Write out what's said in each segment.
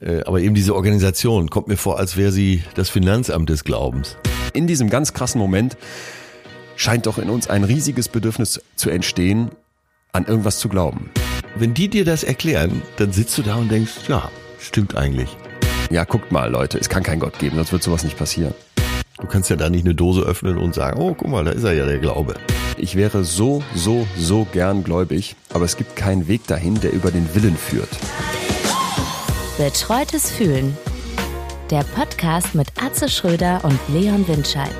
Äh, aber eben diese Organisation kommt mir vor, als wäre sie das Finanzamt des Glaubens. In diesem ganz krassen Moment scheint doch in uns ein riesiges Bedürfnis zu entstehen, an irgendwas zu glauben. Wenn die dir das erklären, dann sitzt du da und denkst, ja, stimmt eigentlich. Ja, guckt mal, Leute, es kann keinen Gott geben, sonst wird sowas nicht passieren. Du kannst ja da nicht eine Dose öffnen und sagen, oh, guck mal, da ist er ja der Glaube. Ich wäre so, so, so gern gläubig, aber es gibt keinen Weg dahin, der über den Willen führt. Betreutes Fühlen. Der Podcast mit Atze Schröder und Leon Windscheid.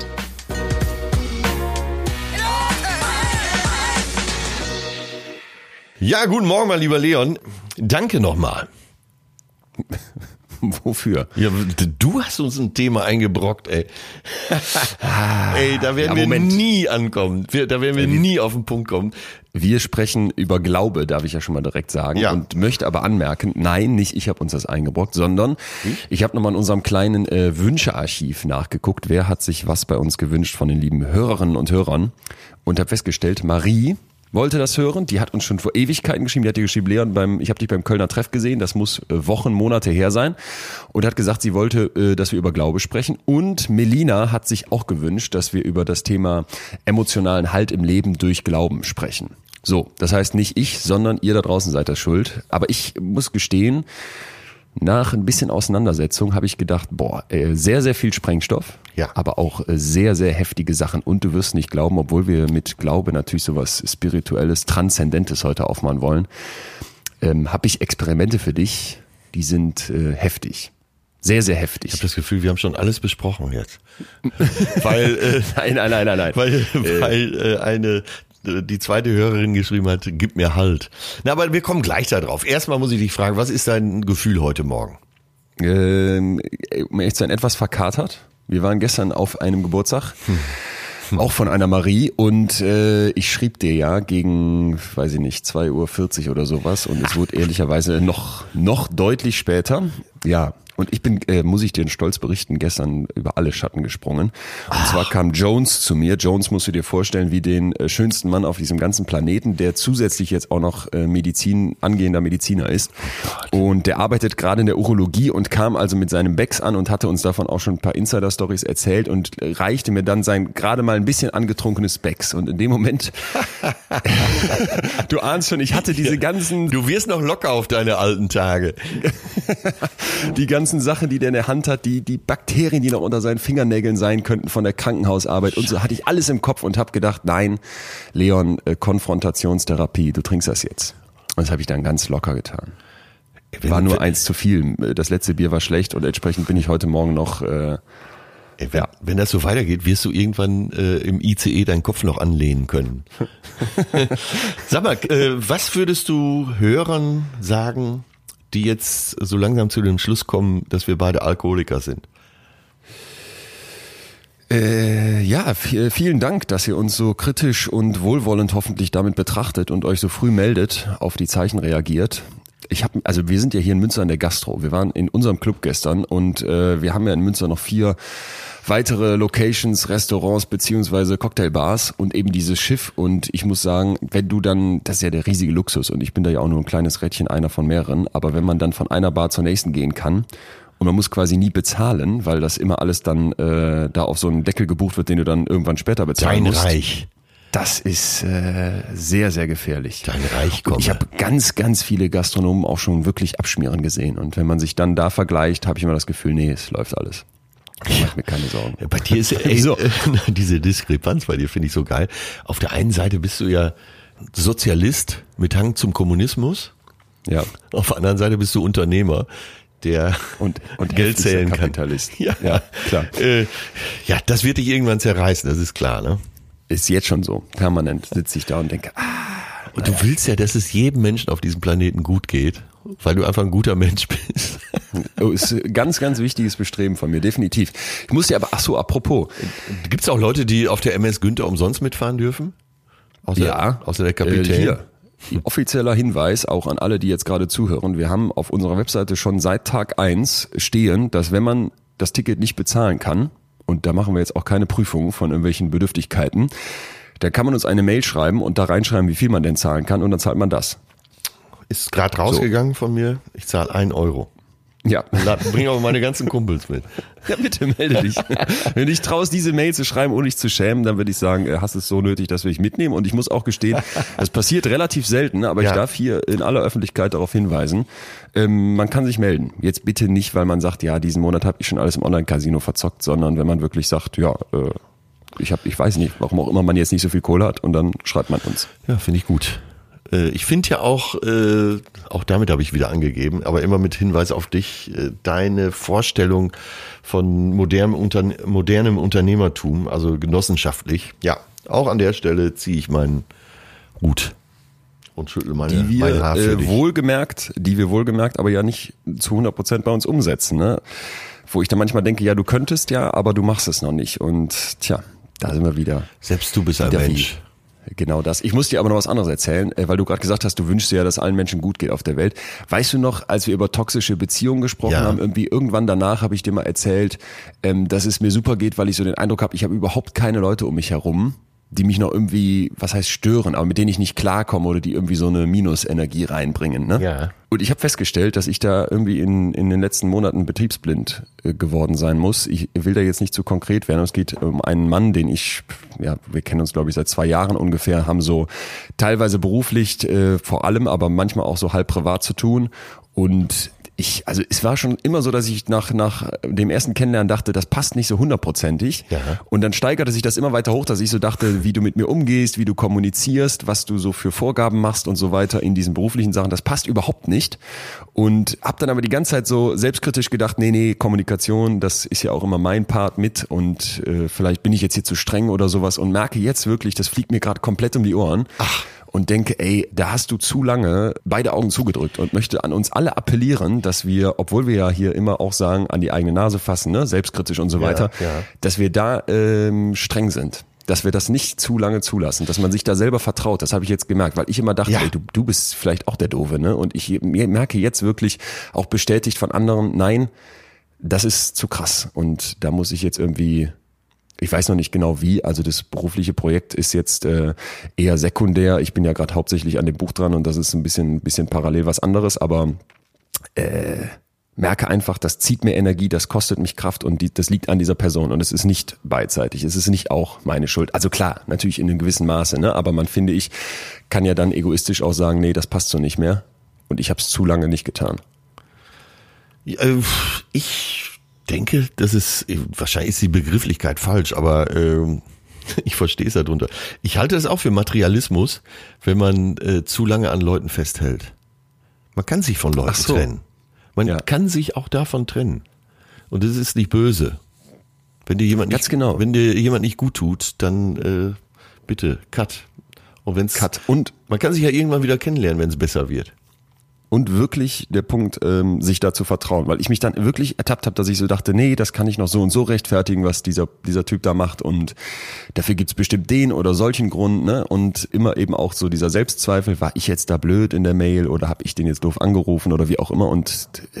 Ja, guten Morgen, mein lieber Leon. Danke nochmal. Wofür? Ja, du hast uns ein Thema eingebrockt, ey. ey, da werden ja, wir nie ankommen. Wir, da werden wir nie auf den Punkt kommen. Wir sprechen über Glaube, darf ich ja schon mal direkt sagen. Ja. Und möchte aber anmerken, nein, nicht ich habe uns das eingebrockt, sondern hm? ich habe nochmal in unserem kleinen äh, Wünschearchiv nachgeguckt, wer hat sich was bei uns gewünscht von den lieben Hörerinnen und Hörern und habe festgestellt, Marie wollte das hören. Die hat uns schon vor Ewigkeiten geschrieben. Die hat dir geschrieben, Leon, beim, ich habe dich beim Kölner Treff gesehen. Das muss äh, Wochen, Monate her sein. Und hat gesagt, sie wollte, äh, dass wir über Glaube sprechen. Und Melina hat sich auch gewünscht, dass wir über das Thema emotionalen Halt im Leben durch Glauben sprechen. So, das heißt nicht ich, sondern ihr da draußen seid das schuld. Aber ich muss gestehen, nach ein bisschen Auseinandersetzung habe ich gedacht, boah, äh, sehr, sehr viel Sprengstoff, ja. aber auch äh, sehr, sehr heftige Sachen. Und du wirst nicht glauben, obwohl wir mit Glaube natürlich sowas Spirituelles, Transzendentes heute aufmachen wollen, ähm, habe ich Experimente für dich, die sind äh, heftig. Sehr, sehr heftig. Ich habe das Gefühl, wir haben schon alles besprochen jetzt. weil, äh, nein, nein, nein, nein, nein. Weil, äh, weil äh, eine die zweite Hörerin geschrieben hat, gib mir Halt. Na, aber wir kommen gleich da drauf. Erstmal muss ich dich fragen, was ist dein Gefühl heute Morgen? Ähm, um ehrlich zu sein, etwas verkatert. Wir waren gestern auf einem Geburtstag. Hm auch von einer Marie und äh, ich schrieb dir ja gegen, weiß ich nicht, 2.40 Uhr oder sowas und es wurde ehrlicherweise noch, noch deutlich später. Ja, und ich bin, äh, muss ich dir stolz berichten, gestern über alle Schatten gesprungen. Und Ach. zwar kam Jones zu mir. Jones musst du dir vorstellen, wie den äh, schönsten Mann auf diesem ganzen Planeten, der zusätzlich jetzt auch noch äh, Medizin, angehender Mediziner ist. Oh und der arbeitet gerade in der Urologie und kam also mit seinem Becks an und hatte uns davon auch schon ein paar Insider-Stories erzählt und reichte mir dann sein gerade mal ein bisschen angetrunkenes Becks. Und in dem Moment, du ahnst schon, ich hatte diese ganzen... Du wirst noch locker auf deine alten Tage. die ganzen ganzen Sachen, die der in der Hand hat, die, die Bakterien, die noch unter seinen Fingernägeln sein könnten von der Krankenhausarbeit und so, hatte ich alles im Kopf und habe gedacht, nein, Leon, äh, Konfrontationstherapie, du trinkst das jetzt. Und das habe ich dann ganz locker getan. War nur eins zu viel. Das letzte Bier war schlecht und entsprechend bin ich heute Morgen noch. Äh, wenn, ja. wenn das so weitergeht, wirst du irgendwann äh, im ICE deinen Kopf noch anlehnen können. Sag mal, äh, was würdest du Hörern sagen, die jetzt so langsam zu dem Schluss kommen, dass wir beide Alkoholiker sind? Äh, ja, vielen Dank, dass ihr uns so kritisch und wohlwollend hoffentlich damit betrachtet und euch so früh meldet, auf die Zeichen reagiert. Ich habe, also wir sind ja hier in Münster in der Gastro. Wir waren in unserem Club gestern und äh, wir haben ja in Münster noch vier weitere Locations, Restaurants beziehungsweise Cocktailbars und eben dieses Schiff. Und ich muss sagen, wenn du dann, das ist ja der riesige Luxus und ich bin da ja auch nur ein kleines Rädchen, einer von mehreren, aber wenn man dann von einer Bar zur nächsten gehen kann und man muss quasi nie bezahlen, weil das immer alles dann äh, da auf so einen Deckel gebucht wird, den du dann irgendwann später bezahlen Dein musst. Reich. Das ist äh, sehr, sehr gefährlich. Dein Reich kommt. Ich habe ganz, ganz viele Gastronomen auch schon wirklich abschmieren gesehen. Und wenn man sich dann da vergleicht, habe ich immer das Gefühl, nee, es läuft alles. Ich mach mir keine Sorgen. Ja, bei dir ist ey, so. diese Diskrepanz bei dir finde ich so geil. Auf der einen Seite bist du ja Sozialist mit Hang zum Kommunismus. Ja. Auf der anderen Seite bist du Unternehmer, der und, und Geld zählen Kapitalist. kann. Ja, ja klar. Äh, ja, das wird dich irgendwann zerreißen, das ist klar, ne? Ist jetzt schon so. Permanent sitze ich da und denke, ah. Und du willst ja, dass es jedem Menschen auf diesem Planeten gut geht, weil du einfach ein guter Mensch bist. Oh, ist ein ganz, ganz wichtiges Bestreben von mir, definitiv. Ich muss dir aber, ach so, apropos. Gibt es auch Leute, die auf der MS Günther umsonst mitfahren dürfen? Außer, ja. Außer der Kapitän? Äh, hier. Offizieller Hinweis auch an alle, die jetzt gerade zuhören. Wir haben auf unserer Webseite schon seit Tag eins stehen, dass wenn man das Ticket nicht bezahlen kann, und da machen wir jetzt auch keine Prüfung von irgendwelchen Bedürftigkeiten, da kann man uns eine Mail schreiben und da reinschreiben, wie viel man denn zahlen kann und dann zahlt man das. Ist gerade rausgegangen so. von mir. Ich zahle ein Euro. Ja. Bring auch meine ganzen Kumpels mit. Ja, bitte melde dich. Wenn du dich traust, diese Mail zu schreiben, ohne dich zu schämen, dann würde ich sagen, äh, hast es so nötig, dass wir dich mitnehmen. Und ich muss auch gestehen, das passiert relativ selten, aber ja. ich darf hier in aller Öffentlichkeit darauf hinweisen, ähm, man kann sich melden. Jetzt bitte nicht, weil man sagt, ja, diesen Monat habe ich schon alles im Online-Casino verzockt, sondern wenn man wirklich sagt, ja, äh, ich habe, ich weiß nicht, warum auch immer man jetzt nicht so viel Kohle hat und dann schreibt man uns. Ja, finde ich gut. Äh, ich finde ja auch, äh, auch damit habe ich wieder angegeben, aber immer mit Hinweis auf dich, äh, deine Vorstellung von modernem, Unterne modernem Unternehmertum, also genossenschaftlich. Ja, auch an der Stelle ziehe ich meinen Hut und schüttel meine, die wir, mein Haar für dich. wohlgemerkt, die wir wohlgemerkt, aber ja nicht zu 100 Prozent bei uns umsetzen. Ne? Wo ich dann manchmal denke, ja, du könntest ja, aber du machst es noch nicht. Und tja, da sind wir wieder. Selbst du bist ein Mensch. Wie. Genau das. Ich muss dir aber noch was anderes erzählen, äh, weil du gerade gesagt hast, du wünschst dir ja, dass allen Menschen gut geht auf der Welt. Weißt du noch, als wir über toxische Beziehungen gesprochen ja. haben, irgendwie irgendwann danach habe ich dir mal erzählt, ähm, dass es mir super geht, weil ich so den Eindruck habe, ich habe überhaupt keine Leute um mich herum, die mich noch irgendwie, was heißt stören, aber mit denen ich nicht klarkomme oder die irgendwie so eine Minusenergie reinbringen. Ne? Ja. Und ich habe festgestellt, dass ich da irgendwie in, in den letzten Monaten betriebsblind äh, geworden sein muss. Ich will da jetzt nicht zu konkret werden. Es geht um einen Mann, den ich, ja, wir kennen uns glaube ich seit zwei Jahren ungefähr, haben so teilweise beruflich äh, vor allem, aber manchmal auch so halb privat zu tun. Und ich, also es war schon immer so, dass ich nach, nach dem ersten Kennenlernen dachte, das passt nicht so hundertprozentig. Ja. Und dann steigerte sich das immer weiter hoch, dass ich so dachte, wie du mit mir umgehst, wie du kommunizierst, was du so für Vorgaben machst und so weiter in diesen beruflichen Sachen, das passt überhaupt nicht. Und hab dann aber die ganze Zeit so selbstkritisch gedacht, nee, nee, Kommunikation, das ist ja auch immer mein Part mit und äh, vielleicht bin ich jetzt hier zu streng oder sowas und merke jetzt wirklich, das fliegt mir gerade komplett um die Ohren. Ach und denke, ey, da hast du zu lange beide Augen zugedrückt und möchte an uns alle appellieren, dass wir, obwohl wir ja hier immer auch sagen, an die eigene Nase fassen, ne, selbstkritisch und so weiter, ja, ja. dass wir da ähm, streng sind dass wir das nicht zu lange zulassen, dass man sich da selber vertraut. Das habe ich jetzt gemerkt, weil ich immer dachte, ja. ey, du, du bist vielleicht auch der Doofe, ne? Und ich merke jetzt wirklich auch bestätigt von anderen, nein, das ist zu krass. Und da muss ich jetzt irgendwie ich weiß noch nicht genau wie. Also das berufliche Projekt ist jetzt äh, eher sekundär. Ich bin ja gerade hauptsächlich an dem Buch dran und das ist ein bisschen, bisschen parallel was anderes, aber äh, merke einfach, das zieht mir Energie, das kostet mich Kraft und die, das liegt an dieser Person und es ist nicht beidseitig, es ist nicht auch meine Schuld. Also klar, natürlich in einem gewissen Maße, ne? aber man finde ich, kann ja dann egoistisch auch sagen, nee, das passt so nicht mehr und ich habe es zu lange nicht getan. Äh, ich denke, das ist, wahrscheinlich ist die Begrifflichkeit falsch, aber äh, ich verstehe es darunter. Ich halte es auch für Materialismus, wenn man äh, zu lange an Leuten festhält. Man kann sich von Leuten so. trennen. Man ja. kann sich auch davon trennen. Und es ist nicht böse. Wenn dir jemand Ganz nicht, genau. wenn dir jemand nicht gut tut, dann äh, bitte cut. Und wenn's cut und man kann sich ja irgendwann wieder kennenlernen, wenn es besser wird und wirklich der Punkt, ähm, sich da zu vertrauen, weil ich mich dann wirklich ertappt habe, dass ich so dachte, nee, das kann ich noch so und so rechtfertigen, was dieser dieser Typ da macht und dafür gibt's bestimmt den oder solchen Grund, ne? Und immer eben auch so dieser Selbstzweifel, war ich jetzt da blöd in der Mail oder habe ich den jetzt doof angerufen oder wie auch immer und äh,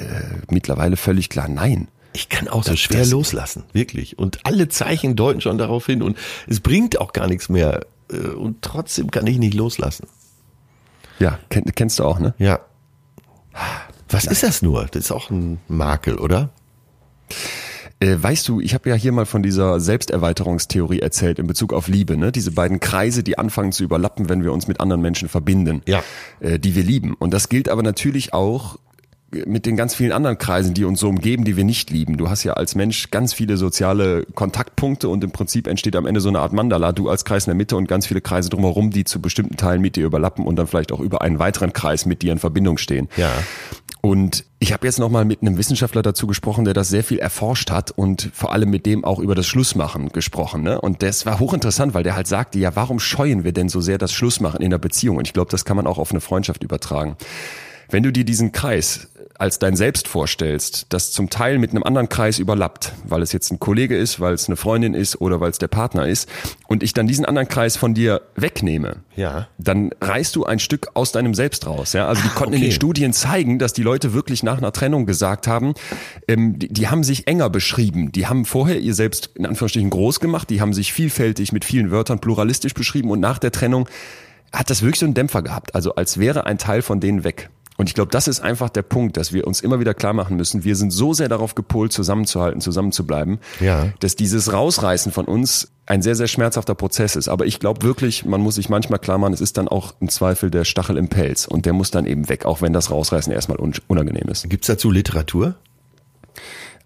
mittlerweile völlig klar, nein. Ich kann auch so schwer loslassen, wirklich. Und alle Zeichen deuten schon darauf hin und es bringt auch gar nichts mehr. Äh, und trotzdem kann ich nicht loslassen. Ja, kennst du auch, ne? Ja, was ist das nur? Das ist auch ein Makel, oder? Äh, weißt du, ich habe ja hier mal von dieser Selbsterweiterungstheorie erzählt in Bezug auf Liebe, ne? Diese beiden Kreise, die anfangen zu überlappen, wenn wir uns mit anderen Menschen verbinden, ja. Äh, die wir lieben. Und das gilt aber natürlich auch mit den ganz vielen anderen Kreisen, die uns so umgeben, die wir nicht lieben. Du hast ja als Mensch ganz viele soziale Kontaktpunkte und im Prinzip entsteht am Ende so eine Art Mandala. Du als Kreis in der Mitte und ganz viele Kreise drumherum, die zu bestimmten Teilen mit dir überlappen und dann vielleicht auch über einen weiteren Kreis mit dir in Verbindung stehen. Ja. Und ich habe jetzt nochmal mit einem Wissenschaftler dazu gesprochen, der das sehr viel erforscht hat und vor allem mit dem auch über das Schlussmachen gesprochen. Ne? Und das war hochinteressant, weil der halt sagte, ja, warum scheuen wir denn so sehr das Schlussmachen in der Beziehung? Und ich glaube, das kann man auch auf eine Freundschaft übertragen. Wenn du dir diesen Kreis als dein Selbst vorstellst, das zum Teil mit einem anderen Kreis überlappt, weil es jetzt ein Kollege ist, weil es eine Freundin ist oder weil es der Partner ist, und ich dann diesen anderen Kreis von dir wegnehme, ja. dann reißt du ein Stück aus deinem Selbst raus. Ja? Also die ah, konnten okay. in den Studien zeigen, dass die Leute wirklich nach einer Trennung gesagt haben, ähm, die, die haben sich enger beschrieben. Die haben vorher ihr Selbst in Anführungsstrichen groß gemacht, die haben sich vielfältig mit vielen Wörtern pluralistisch beschrieben und nach der Trennung hat das wirklich so einen Dämpfer gehabt. Also als wäre ein Teil von denen weg. Und ich glaube, das ist einfach der Punkt, dass wir uns immer wieder klar machen müssen, wir sind so sehr darauf gepolt, zusammenzuhalten, zusammenzubleiben, ja. dass dieses Rausreißen von uns ein sehr, sehr schmerzhafter Prozess ist. Aber ich glaube wirklich, man muss sich manchmal klar machen, es ist dann auch im Zweifel der Stachel im Pelz und der muss dann eben weg, auch wenn das Rausreißen erstmal unangenehm ist. Gibt's dazu Literatur?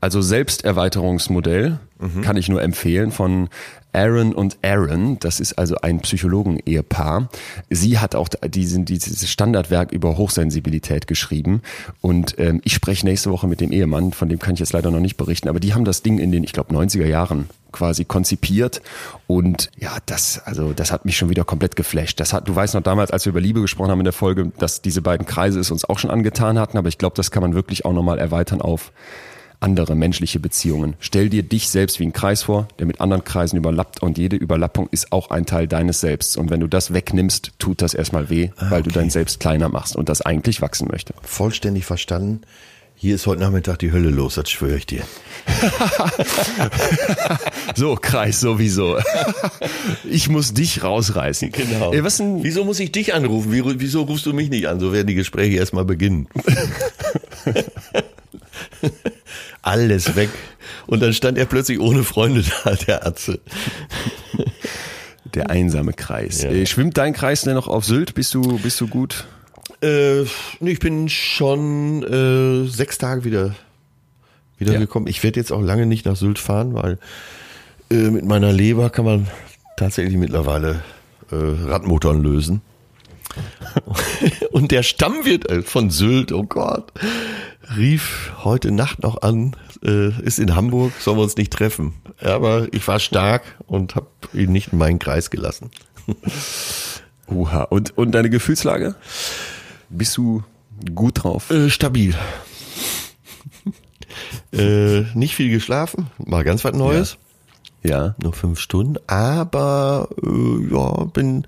Also Selbsterweiterungsmodell mhm. kann ich nur empfehlen von Aaron und Aaron. Das ist also ein Psychologen-Ehepaar. Sie hat auch diesen, dieses Standardwerk über Hochsensibilität geschrieben. Und ähm, ich spreche nächste Woche mit dem Ehemann, von dem kann ich jetzt leider noch nicht berichten, aber die haben das Ding in den, ich glaube, 90er Jahren quasi konzipiert und ja, das also das hat mich schon wieder komplett geflasht. Das hat du weißt noch damals, als wir über Liebe gesprochen haben in der Folge, dass diese beiden Kreise es uns auch schon angetan hatten, aber ich glaube, das kann man wirklich auch nochmal erweitern auf andere menschliche Beziehungen. Stell dir dich selbst wie einen Kreis vor, der mit anderen Kreisen überlappt und jede Überlappung ist auch ein Teil deines Selbst. Und wenn du das wegnimmst, tut das erstmal weh, ah, weil du dein Selbst kleiner machst und das eigentlich wachsen möchte. Vollständig verstanden. Hier ist heute Nachmittag die Hölle los, das schwöre ich dir. so, Kreis sowieso. ich muss dich rausreißen. Genau. Ey, was denn? Wieso muss ich dich anrufen? Wieso rufst du mich nicht an? So werden die Gespräche erstmal beginnen. Alles weg. Und dann stand er plötzlich ohne Freunde da, der Atze. Der einsame Kreis. Ja. Äh, schwimmt dein Kreis denn noch auf Sylt? Bist du, bist du gut? Äh, ich bin schon äh, sechs Tage wieder, wieder ja. gekommen. Ich werde jetzt auch lange nicht nach Sylt fahren, weil äh, mit meiner Leber kann man tatsächlich mittlerweile äh, Radmotoren lösen. Und der Stammwirt äh, von Sylt, oh Gott, rief heute Nacht noch an, äh, ist in Hamburg, sollen wir uns nicht treffen. Aber ich war stark und habe ihn nicht in meinen Kreis gelassen. Uha. Und, und deine Gefühlslage? Bist du gut drauf? Äh, stabil. äh, nicht viel geschlafen, mal ganz was Neues. Ja. ja. Nur fünf Stunden, aber äh, ja, bin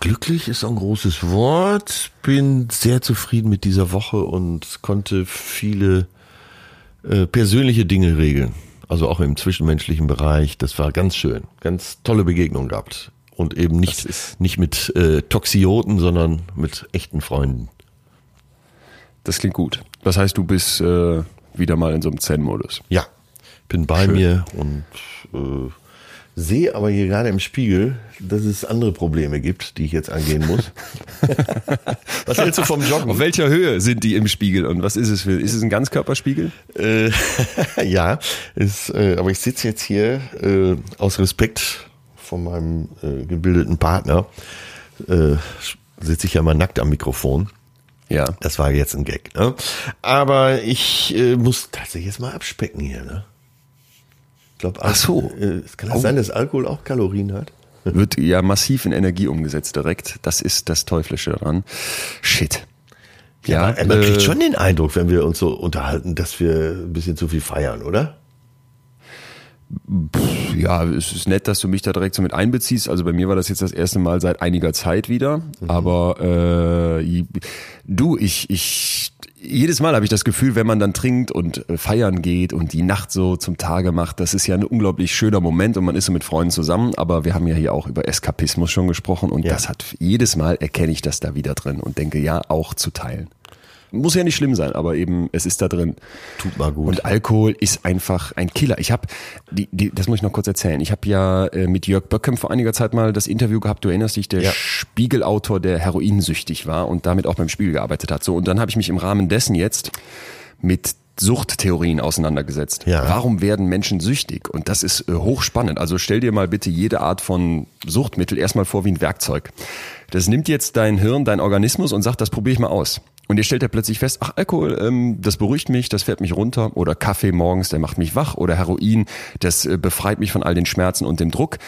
glücklich ist ein großes Wort. Bin sehr zufrieden mit dieser Woche und konnte viele äh, persönliche Dinge regeln. Also auch im zwischenmenschlichen Bereich. Das war ganz schön. Ganz tolle Begegnung gehabt. Und eben nicht, nicht mit äh, Toxioten, sondern mit echten Freunden. Das klingt gut. Das heißt, du bist äh, wieder mal in so einem Zen-Modus. Ja, bin bei schön. mir und äh, sehe aber hier gerade im Spiegel, dass es andere Probleme gibt, die ich jetzt angehen muss. was hältst du vom Joggen? Auf welcher Höhe sind die im Spiegel und was ist es für? Ist es ein Ganzkörperspiegel? Äh, ja, ist, äh, aber ich sitze jetzt hier äh, aus Respekt von meinem äh, gebildeten Partner. Äh, sitze ich ja mal nackt am Mikrofon. Ja. Das war jetzt ein Gag. Ne? Aber ich äh, muss tatsächlich jetzt mal abspecken hier. Ne? Glaube, Ach so. Äh, kann das oh. sein, dass Alkohol auch Kalorien hat? Wird ja massiv in Energie umgesetzt direkt. Das ist das Teuflische daran. Shit. Ja, ja man äh, kriegt schon den Eindruck, wenn wir uns so unterhalten, dass wir ein bisschen zu viel feiern, oder? Ja, es ist nett, dass du mich da direkt so mit einbeziehst. Also bei mir war das jetzt das erste Mal seit einiger Zeit wieder. Mhm. Aber äh, du, ich, ich jedes Mal habe ich das Gefühl, wenn man dann trinkt und äh, feiern geht und die Nacht so zum Tage macht, das ist ja ein unglaublich schöner Moment und man ist so mit Freunden zusammen. Aber wir haben ja hier auch über Eskapismus schon gesprochen und ja. das hat jedes Mal erkenne ich das da wieder drin und denke, ja, auch zu teilen. Muss ja nicht schlimm sein, aber eben es ist da drin. Tut mal gut. Und Alkohol ist einfach ein Killer. Ich habe, die, die, das muss ich noch kurz erzählen. Ich habe ja äh, mit Jörg Böckem vor einiger Zeit mal das Interview gehabt. Du erinnerst dich, der ja. Spiegelautor, der heroinsüchtig war und damit auch beim Spiegel gearbeitet hat. So und dann habe ich mich im Rahmen dessen jetzt mit Suchttheorien auseinandergesetzt. Ja. Warum werden Menschen süchtig? Und das ist äh, hochspannend. Also stell dir mal bitte jede Art von Suchtmittel erstmal vor wie ein Werkzeug. Das nimmt jetzt dein Hirn, dein Organismus und sagt, das probiere ich mal aus. Und ihr stellt ja plötzlich fest, ach, Alkohol, ähm, das beruhigt mich, das fährt mich runter. Oder Kaffee morgens, der macht mich wach. Oder Heroin, das äh, befreit mich von all den Schmerzen und dem Druck.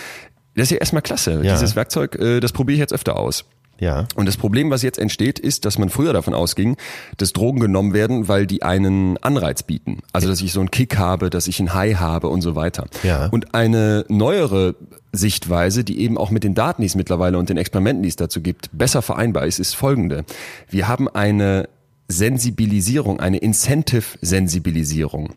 Das ist ja erstmal klasse. Ja. Dieses Werkzeug, äh, das probiere ich jetzt öfter aus. Ja. Und das Problem, was jetzt entsteht, ist, dass man früher davon ausging, dass Drogen genommen werden, weil die einen Anreiz bieten. Also, dass ich so einen Kick habe, dass ich ein High habe und so weiter. Ja. Und eine neuere Sichtweise, die eben auch mit den Daten, die es mittlerweile und den Experimenten, die es dazu gibt, besser vereinbar ist, ist folgende. Wir haben eine Sensibilisierung, eine Incentive-Sensibilisierung.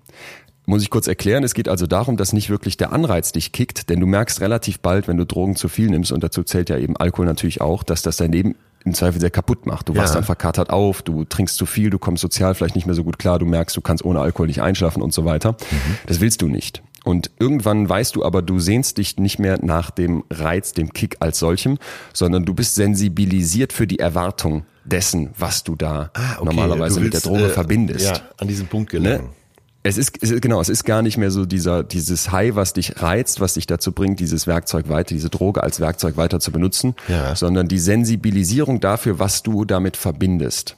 Muss ich kurz erklären, es geht also darum, dass nicht wirklich der Anreiz dich kickt, denn du merkst relativ bald, wenn du Drogen zu viel nimmst, und dazu zählt ja eben Alkohol natürlich auch, dass das dein Leben im Zweifel sehr kaputt macht. Du wachst dann verkatert auf, du trinkst zu viel, du kommst sozial vielleicht nicht mehr so gut klar, du merkst, du kannst ohne Alkohol nicht einschlafen und so weiter. Mhm. Das willst du nicht. Und irgendwann weißt du aber, du sehnst dich nicht mehr nach dem Reiz, dem Kick als solchem, sondern du bist sensibilisiert für die Erwartung dessen, was du da ah, okay. normalerweise willst, mit der Droge äh, verbindest. Ja, an diesen Punkt gelangen. Ne? Es ist, es ist, genau, es ist gar nicht mehr so dieser, dieses High, was dich reizt, was dich dazu bringt, dieses Werkzeug weiter, diese Droge als Werkzeug weiter zu benutzen, ja. sondern die Sensibilisierung dafür, was du damit verbindest.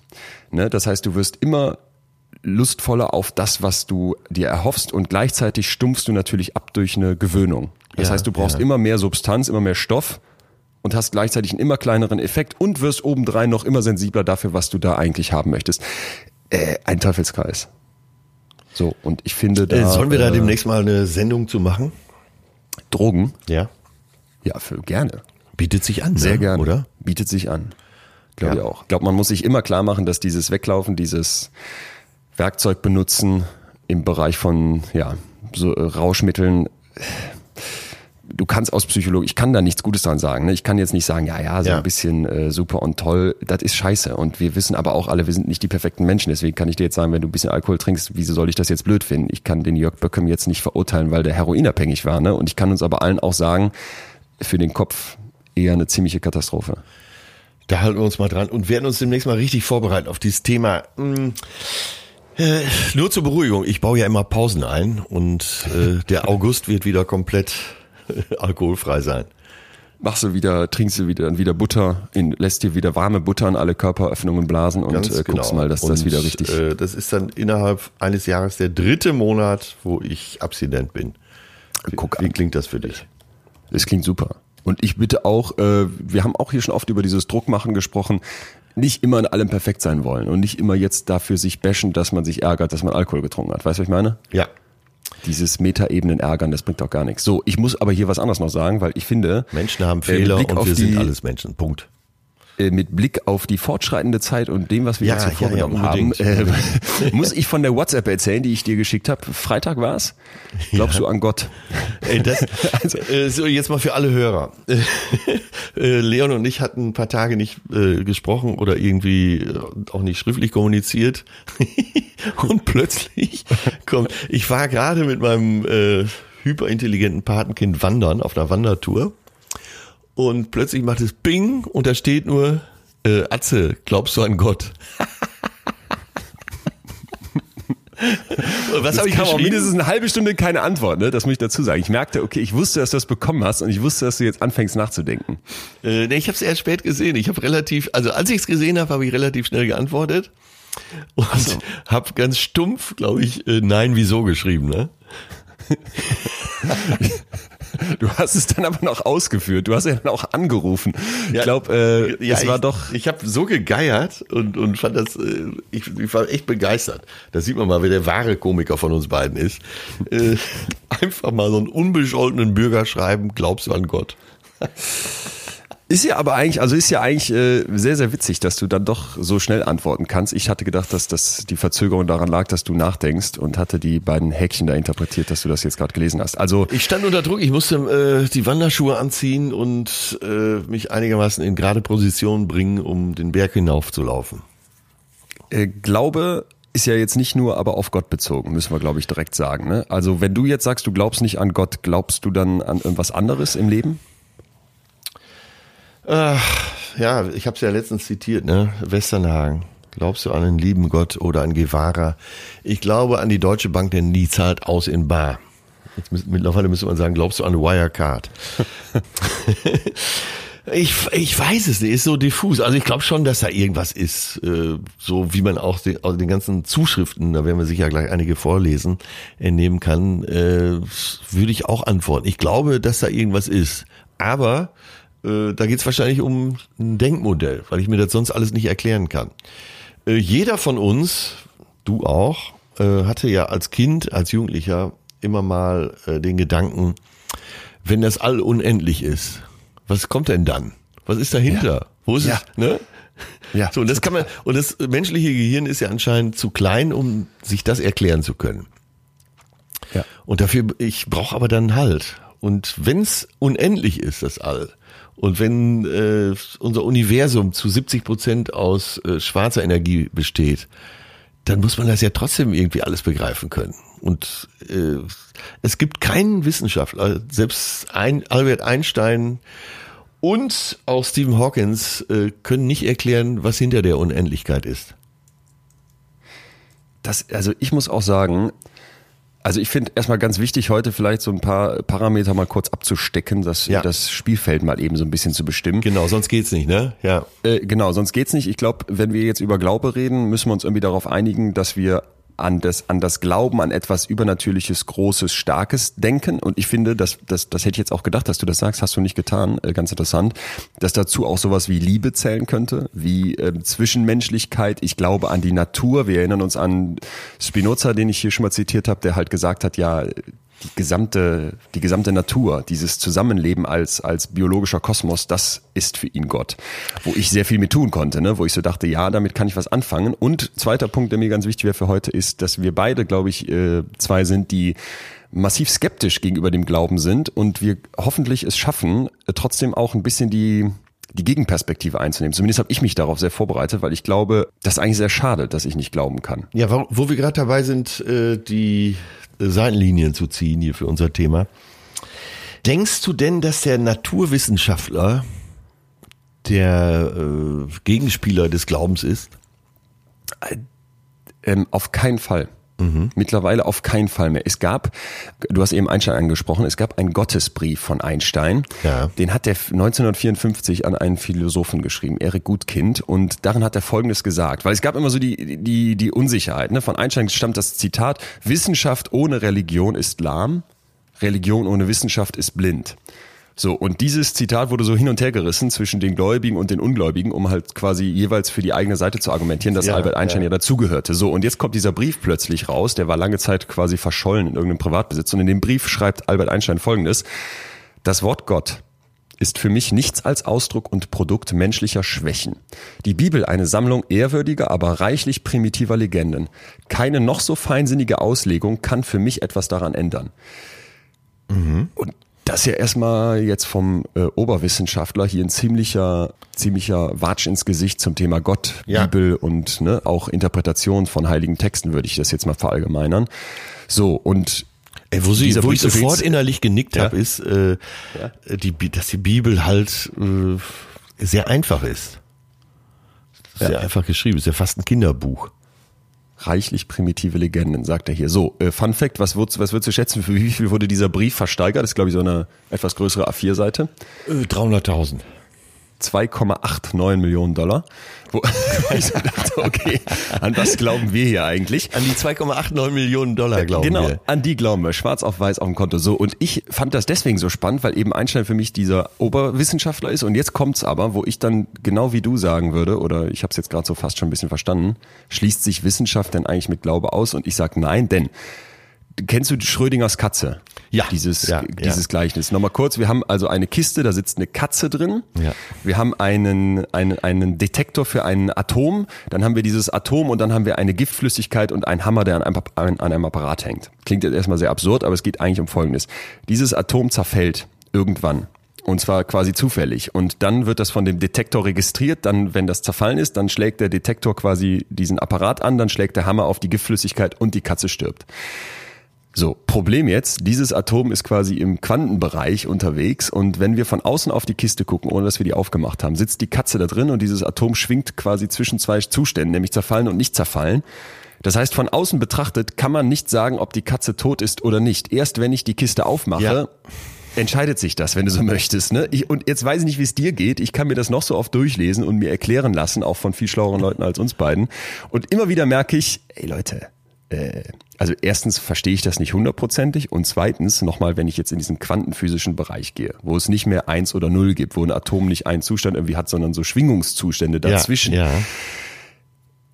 Ne? Das heißt, du wirst immer lustvoller auf das, was du dir erhoffst und gleichzeitig stumpfst du natürlich ab durch eine Gewöhnung. Das ja, heißt, du brauchst ja. immer mehr Substanz, immer mehr Stoff und hast gleichzeitig einen immer kleineren Effekt und wirst obendrein noch immer sensibler dafür, was du da eigentlich haben möchtest. Äh, ein Teufelskreis. So, und ich finde da. Äh, sollen wir da äh, demnächst mal eine Sendung zu machen? Drogen? Ja. Ja, für gerne. Bietet sich an, sehr ne? gerne, oder? Bietet sich an. Glaube ja. ich auch. Ich glaube, man muss sich immer klar machen, dass dieses Weglaufen, dieses Werkzeug benutzen im Bereich von ja, so äh, Rauschmitteln. Du kannst aus Psychologie, ich kann da nichts Gutes dran sagen. Ne? Ich kann jetzt nicht sagen, ja, ja, so ja. ein bisschen äh, super und toll, das ist scheiße. Und wir wissen aber auch alle, wir sind nicht die perfekten Menschen. Deswegen kann ich dir jetzt sagen, wenn du ein bisschen Alkohol trinkst, wieso soll ich das jetzt blöd finden? Ich kann den Jörg Böckem jetzt nicht verurteilen, weil der heroinabhängig war. Ne? Und ich kann uns aber allen auch sagen, für den Kopf eher eine ziemliche Katastrophe. Da halten wir uns mal dran und werden uns demnächst mal richtig vorbereiten auf dieses Thema. Hm äh, nur zur Beruhigung, ich baue ja immer Pausen ein und äh, der August wird wieder komplett alkoholfrei sein. Machst du wieder, trinkst du wieder, dann wieder Butter, in, lässt dir wieder warme Butter an alle Körperöffnungen blasen und äh, guckst genau. mal, dass und, das wieder richtig. Äh, das ist dann innerhalb eines Jahres der dritte Monat, wo ich abstinent bin. Wie, Guck wie klingt das für dich? Das klingt super. Und ich bitte auch, äh, wir haben auch hier schon oft über dieses Druckmachen gesprochen nicht immer in allem perfekt sein wollen und nicht immer jetzt dafür sich bashen, dass man sich ärgert, dass man Alkohol getrunken hat. Weißt du, was ich meine? Ja. Dieses Metaebenen ärgern, das bringt doch gar nichts. So, ich muss aber hier was anderes noch sagen, weil ich finde, Menschen haben Fehler äh, und wir sind alles Menschen. Punkt. Äh, mit Blick auf die fortschreitende Zeit und dem, was wir ja, jetzt vorgenommen ja, haben, äh, muss ich von der WhatsApp erzählen, die ich dir geschickt habe. Freitag war's. Glaubst ja. du an Gott? Ey, das, also, äh, so jetzt mal für alle Hörer. Äh, Leon und ich hatten ein paar Tage nicht äh, gesprochen oder irgendwie auch nicht schriftlich kommuniziert. und plötzlich kommt, ich war gerade mit meinem hyperintelligenten Patenkind wandern auf einer Wandertour und plötzlich macht es Bing und da steht nur, äh, Atze, glaubst du an Gott? was habe ich kam auch mindestens eine halbe Stunde keine Antwort, ne? Das muss ich dazu sagen. Ich merkte, okay, ich wusste, dass du das bekommen hast und ich wusste, dass du jetzt anfängst nachzudenken. Äh, nee, ich habe es erst spät gesehen. Ich habe relativ, also als ich es gesehen habe, habe ich relativ schnell geantwortet und so. habe ganz stumpf, glaube ich, äh, nein, wieso geschrieben, ne? Du hast es dann aber noch ausgeführt. Du hast ja dann auch angerufen. Ja, ich glaube, äh, ja, es war ich, doch. Ich habe so gegeiert und, und fand das, äh, ich, ich war echt begeistert. Da sieht man mal, wer der wahre Komiker von uns beiden ist. Äh, einfach mal so einen unbescholtenen Bürger schreiben, glaubst du an Gott? Ist ja aber eigentlich, also ist ja eigentlich äh, sehr, sehr witzig, dass du dann doch so schnell antworten kannst. Ich hatte gedacht, dass das die Verzögerung daran lag, dass du nachdenkst und hatte die beiden Häkchen da interpretiert, dass du das jetzt gerade gelesen hast. Also ich stand unter Druck, ich musste äh, die Wanderschuhe anziehen und äh, mich einigermaßen in gerade Position bringen, um den Berg hinauf zu laufen. Äh, Glaube ist ja jetzt nicht nur aber auf Gott bezogen, müssen wir glaube ich direkt sagen. Ne? Also wenn du jetzt sagst, du glaubst nicht an Gott, glaubst du dann an irgendwas anderes im Leben? Ach, ja, ich habe es ja letztens zitiert, ne? Westernhagen. Glaubst du an einen lieben Gott oder an Guevara? Ich glaube an die Deutsche Bank, denn die zahlt aus in Bar. Jetzt mittlerweile müsste man sagen, glaubst du an Wirecard? ich, ich weiß es nicht, ist so diffus. Also ich glaube schon, dass da irgendwas ist, äh, so wie man auch den, aus den ganzen Zuschriften, da werden wir sicher gleich einige vorlesen, entnehmen kann, äh, würde ich auch antworten. Ich glaube, dass da irgendwas ist. Aber äh, da geht es wahrscheinlich um ein Denkmodell, weil ich mir das sonst alles nicht erklären kann. Äh, jeder von uns, du auch, äh, hatte ja als Kind, als Jugendlicher immer mal äh, den Gedanken, wenn das All unendlich ist, was kommt denn dann? Was ist dahinter? Ja. Wo ist ja. es? Ne? Ja. So, und das kann man, und das menschliche Gehirn ist ja anscheinend zu klein, um sich das erklären zu können. Ja. Und dafür, ich brauche aber dann Halt. Und wenn es unendlich ist, das All, und wenn äh, unser Universum zu 70 Prozent aus äh, schwarzer Energie besteht, dann muss man das ja trotzdem irgendwie alles begreifen können. Und äh, es gibt keinen Wissenschaftler, selbst ein Albert Einstein und auch Stephen Hawkins äh, können nicht erklären, was hinter der Unendlichkeit ist. Das, also ich muss auch sagen, also ich finde erstmal ganz wichtig, heute vielleicht so ein paar Parameter mal kurz abzustecken, das, ja. das Spielfeld mal eben so ein bisschen zu bestimmen. Genau, sonst geht's nicht, ne? Ja. Äh, genau, sonst geht's nicht. Ich glaube, wenn wir jetzt über Glaube reden, müssen wir uns irgendwie darauf einigen, dass wir an das, an das Glauben an etwas Übernatürliches, Großes, Starkes denken. Und ich finde, das, das, das hätte ich jetzt auch gedacht, dass du das sagst, hast du nicht getan, äh, ganz interessant, dass dazu auch sowas wie Liebe zählen könnte, wie äh, Zwischenmenschlichkeit. Ich glaube an die Natur. Wir erinnern uns an Spinoza, den ich hier schon mal zitiert habe, der halt gesagt hat, ja, die gesamte, die gesamte Natur, dieses Zusammenleben als, als biologischer Kosmos, das ist für ihn Gott. Wo ich sehr viel mit tun konnte, ne? wo ich so dachte, ja, damit kann ich was anfangen. Und zweiter Punkt, der mir ganz wichtig wäre für heute, ist, dass wir beide, glaube ich, äh, zwei sind, die massiv skeptisch gegenüber dem Glauben sind und wir hoffentlich es schaffen, äh, trotzdem auch ein bisschen die, die Gegenperspektive einzunehmen. Zumindest habe ich mich darauf sehr vorbereitet, weil ich glaube, das ist eigentlich sehr schade, dass ich nicht glauben kann. Ja, wo, wo wir gerade dabei sind, äh, die Seitenlinien zu ziehen hier für unser Thema. Denkst du denn, dass der Naturwissenschaftler der äh, Gegenspieler des Glaubens ist? Ähm, auf keinen Fall. Mhm. Mittlerweile auf keinen Fall mehr. Es gab, du hast eben Einstein angesprochen, es gab einen Gottesbrief von Einstein. Ja. Den hat er 1954 an einen Philosophen geschrieben, Erik Gutkind. Und darin hat er Folgendes gesagt, weil es gab immer so die, die, die Unsicherheit. Ne? Von Einstein stammt das Zitat, Wissenschaft ohne Religion ist lahm, Religion ohne Wissenschaft ist blind. So, und dieses Zitat wurde so hin und her gerissen zwischen den Gläubigen und den Ungläubigen, um halt quasi jeweils für die eigene Seite zu argumentieren, dass ja, Albert Einstein ja. ja dazugehörte. So, und jetzt kommt dieser Brief plötzlich raus, der war lange Zeit quasi verschollen in irgendeinem Privatbesitz. Und in dem Brief schreibt Albert Einstein folgendes. Das Wort Gott ist für mich nichts als Ausdruck und Produkt menschlicher Schwächen. Die Bibel eine Sammlung ehrwürdiger, aber reichlich primitiver Legenden. Keine noch so feinsinnige Auslegung kann für mich etwas daran ändern. Mhm. Und das ist ja erstmal jetzt vom äh, Oberwissenschaftler hier ein ziemlicher, ziemlicher Watsch ins Gesicht zum Thema Gott, ja. Bibel und ne, auch Interpretation von heiligen Texten, würde ich das jetzt mal verallgemeinern. So, und Ey, wo, sie, wo ich sofort innerlich genickt ja. habe, ist, äh, ja. die, dass die Bibel halt äh, sehr einfach ist. Sehr ja. einfach geschrieben, ist ja fast ein Kinderbuch reichlich primitive Legenden, sagt er hier. So, äh, Fun Fact, was würdest, was würdest du schätzen, für wie viel wurde dieser Brief versteigert? Das ist, glaube ich, so eine etwas größere A4-Seite. Äh, 300.000. 2,89 Millionen Dollar. Wo ich so dachte, okay, an was glauben wir hier eigentlich? An die 2,89 Millionen Dollar glauben genau, wir. Genau, an die glauben wir. Schwarz auf weiß auf dem Konto. So, und ich fand das deswegen so spannend, weil eben Einstein für mich dieser Oberwissenschaftler ist. Und jetzt kommt's aber, wo ich dann genau wie du sagen würde, oder ich habe es jetzt gerade so fast schon ein bisschen verstanden, schließt sich Wissenschaft denn eigentlich mit Glaube aus? Und ich sag nein, denn Kennst du Schrödingers Katze? Ja. Dieses, ja, dieses ja. Gleichnis. Nochmal kurz, wir haben also eine Kiste, da sitzt eine Katze drin. Ja. Wir haben einen, einen, einen Detektor für ein Atom, dann haben wir dieses Atom und dann haben wir eine Giftflüssigkeit und einen Hammer, der an einem, an einem Apparat hängt. Klingt jetzt erstmal sehr absurd, aber es geht eigentlich um Folgendes. Dieses Atom zerfällt irgendwann. Und zwar quasi zufällig. Und dann wird das von dem Detektor registriert. Dann, wenn das zerfallen ist, dann schlägt der Detektor quasi diesen Apparat an, dann schlägt der Hammer auf die Giftflüssigkeit und die Katze stirbt. So, Problem jetzt, dieses Atom ist quasi im Quantenbereich unterwegs und wenn wir von außen auf die Kiste gucken, ohne dass wir die aufgemacht haben, sitzt die Katze da drin und dieses Atom schwingt quasi zwischen zwei Zuständen, nämlich zerfallen und nicht zerfallen. Das heißt, von außen betrachtet kann man nicht sagen, ob die Katze tot ist oder nicht. Erst wenn ich die Kiste aufmache, ja. entscheidet sich das, wenn du so möchtest. Ne? Ich, und jetzt weiß ich nicht, wie es dir geht. Ich kann mir das noch so oft durchlesen und mir erklären lassen, auch von viel schlaueren Leuten als uns beiden. Und immer wieder merke ich, ey Leute, äh, also erstens verstehe ich das nicht hundertprozentig und zweitens nochmal, wenn ich jetzt in diesen quantenphysischen Bereich gehe, wo es nicht mehr eins oder null gibt, wo ein Atom nicht einen Zustand irgendwie hat, sondern so Schwingungszustände dazwischen. Ja, ja.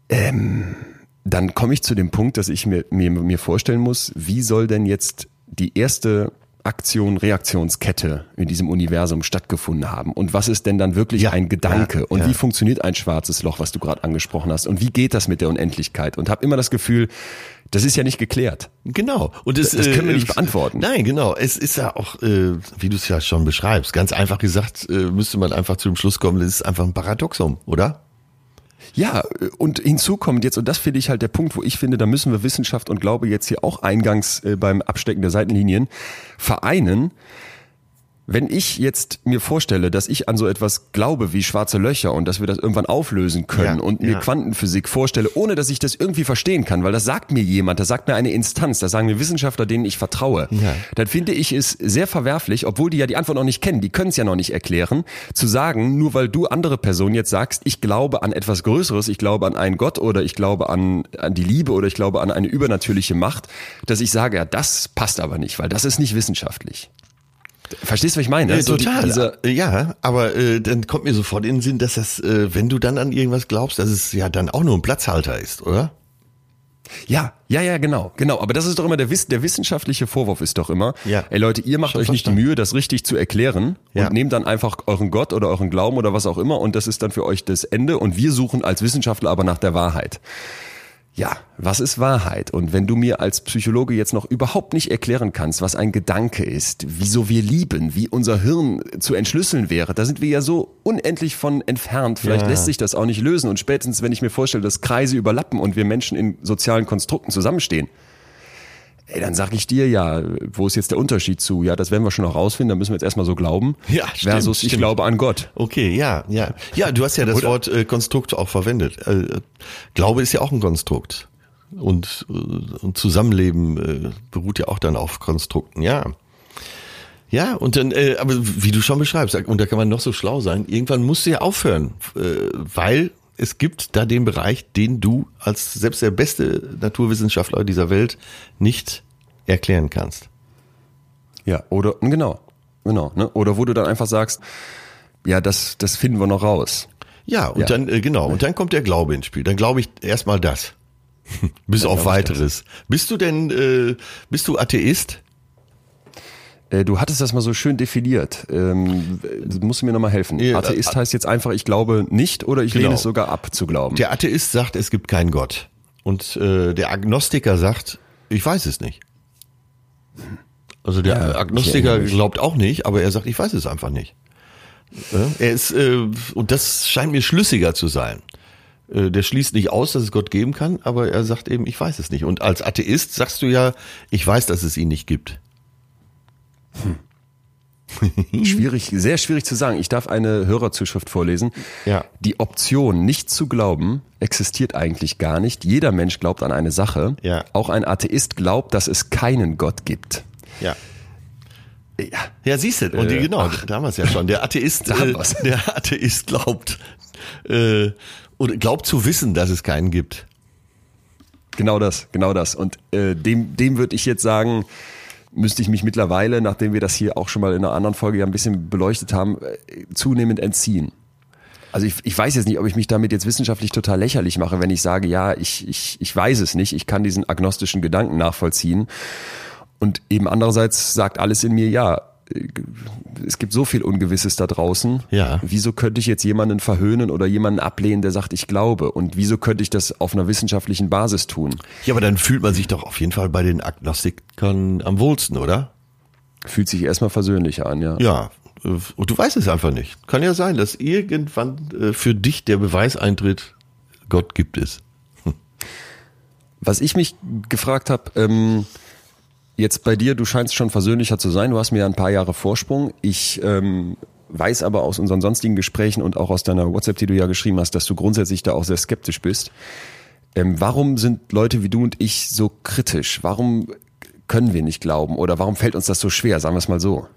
Ähm, dann komme ich zu dem Punkt, dass ich mir, mir, mir vorstellen muss, wie soll denn jetzt die erste Aktion-Reaktionskette in diesem Universum stattgefunden haben. Und was ist denn dann wirklich ja, ein Gedanke? Ja, und ja. wie funktioniert ein schwarzes Loch, was du gerade angesprochen hast? Und wie geht das mit der Unendlichkeit? Und habe immer das Gefühl, Das ist ja nicht geklärt. Genau. Und es, das können wir nicht äh, beantworten. Nein, genau. Es ist ja auch, äh, wie du es ja schon beschreibst, ganz einfach gesagt, äh, müsste man einfach zu dem Schluss kommen, das ist einfach ein Paradoxum, oder? Ja, und hinzu kommt jetzt, und das finde ich halt der Punkt, wo ich finde, da müssen wir Wissenschaft und Glaube jetzt hier auch eingangs äh, beim Abstecken der Seitenlinien vereinen. Wenn ich jetzt mir vorstelle, dass ich an so etwas glaube wie schwarze Löcher und dass wir das irgendwann auflösen können ja, und mir ja. Quantenphysik vorstelle, ohne dass ich das irgendwie verstehen kann, weil das sagt mir jemand, das sagt mir eine Instanz, das sagen mir Wissenschaftler, denen ich vertraue, ja. dann finde ich es sehr verwerflich, obwohl die ja die Antwort noch nicht kennen, die können es ja noch nicht erklären, zu sagen, nur weil du andere Personen jetzt sagst, ich glaube an etwas Größeres, ich glaube an einen Gott oder ich glaube an, an die Liebe oder ich glaube an eine übernatürliche Macht, dass ich sage, ja, das passt aber nicht, weil das ist nicht wissenschaftlich. Verstehst du, was ich meine? Äh, so total. Die, ja, aber äh, dann kommt mir sofort in den Sinn, dass das, äh, wenn du dann an irgendwas glaubst, dass es ja dann auch nur ein Platzhalter ist, oder? Ja, ja, ja, genau, genau. Aber das ist doch immer der, der wissenschaftliche Vorwurf ist doch immer, ja. ey Leute, ihr macht Schon euch nicht verstanden. die Mühe, das richtig zu erklären ja. und nehmt dann einfach euren Gott oder euren Glauben oder was auch immer und das ist dann für euch das Ende und wir suchen als Wissenschaftler aber nach der Wahrheit ja, was ist Wahrheit? Und wenn du mir als Psychologe jetzt noch überhaupt nicht erklären kannst, was ein Gedanke ist, wieso wir lieben, wie unser Hirn zu entschlüsseln wäre, da sind wir ja so unendlich von entfernt. Vielleicht ja. lässt sich das auch nicht lösen. Und spätestens, wenn ich mir vorstelle, dass Kreise überlappen und wir Menschen in sozialen Konstrukten zusammenstehen, Ey, dann sag ich dir ja, wo ist jetzt der Unterschied zu? Ja, das werden wir schon noch rausfinden, da müssen wir jetzt erstmal so glauben. Ja, stimmt, Versus ich glaube an Gott. Okay, ja, ja. Ja, du hast ja das Oder? Wort äh, Konstrukt auch verwendet. Äh, Glaube ist ja auch ein Konstrukt. Und, äh, und Zusammenleben äh, beruht ja auch dann auf Konstrukten, ja. Ja, und dann, äh, aber wie du schon beschreibst, und da kann man noch so schlau sein, irgendwann musst du ja aufhören, äh, weil es gibt da den Bereich, den du als selbst der beste Naturwissenschaftler dieser Welt nicht erklären kannst. Ja, oder genau, genau, ne? Oder wo du dann einfach sagst, ja, das, das finden wir noch raus. Ja, und ja. dann, äh, genau, und dann kommt der Glaube ins Spiel. Dann glaube ich erstmal das. Bis auf weiteres. Bist du denn, äh, bist du Atheist? Äh, du hattest das mal so schön definiert. Ähm, musst du mir nochmal helfen. Ja, Atheist heißt jetzt einfach, ich glaube nicht oder ich genau. lehne es sogar ab zu glauben. Der Atheist sagt, es gibt keinen Gott. Und äh, der Agnostiker sagt, ich weiß es nicht. Also der ja, Agnostiker glaubt auch nicht, aber er sagt, ich weiß es einfach nicht. Er ist, äh, und das scheint mir schlüssiger zu sein. Äh, der schließt nicht aus, dass es Gott geben kann, aber er sagt eben, ich weiß es nicht. Und als Atheist sagst du ja, ich weiß, dass es ihn nicht gibt. Hm. schwierig, sehr schwierig zu sagen. Ich darf eine Hörerzuschrift vorlesen. Ja. Die Option, nicht zu glauben, existiert eigentlich gar nicht. Jeder Mensch glaubt an eine Sache. Ja. Auch ein Atheist glaubt, dass es keinen Gott gibt. Ja. Ja, ja siehst du, und die, äh, genau, ach, damals ja schon. Der Atheist, äh, der Atheist glaubt, äh, oder glaubt zu wissen, dass es keinen gibt. Genau das, genau das. Und äh, dem, dem würde ich jetzt sagen, müsste ich mich mittlerweile, nachdem wir das hier auch schon mal in einer anderen Folge ja ein bisschen beleuchtet haben, äh, zunehmend entziehen. Also ich, ich weiß jetzt nicht, ob ich mich damit jetzt wissenschaftlich total lächerlich mache, wenn ich sage, ja, ich, ich, ich weiß es nicht, ich kann diesen agnostischen Gedanken nachvollziehen. Und eben andererseits sagt alles in mir, ja, es gibt so viel Ungewisses da draußen. Ja. Wieso könnte ich jetzt jemanden verhöhnen oder jemanden ablehnen, der sagt, ich glaube? Und wieso könnte ich das auf einer wissenschaftlichen Basis tun? Ja, aber dann fühlt man sich doch auf jeden Fall bei den Agnostikern am wohlsten, oder? Fühlt sich erstmal versöhnlicher an, ja. Ja. Und du weißt es einfach nicht. Kann ja sein, dass irgendwann äh, für dich der Beweis eintritt, Gott gibt es. Was ich mich gefragt habe, ähm, Jetzt bei dir, du scheinst schon versöhnlicher zu sein. Du hast mir ja ein paar Jahre Vorsprung. Ich ähm, weiß aber aus unseren sonstigen Gesprächen und auch aus deiner WhatsApp, die du ja geschrieben hast, dass du grundsätzlich da auch sehr skeptisch bist. Ähm, warum sind Leute wie du und ich so kritisch? Warum können wir nicht glauben? Oder warum fällt uns das so schwer? Sagen wir es mal so.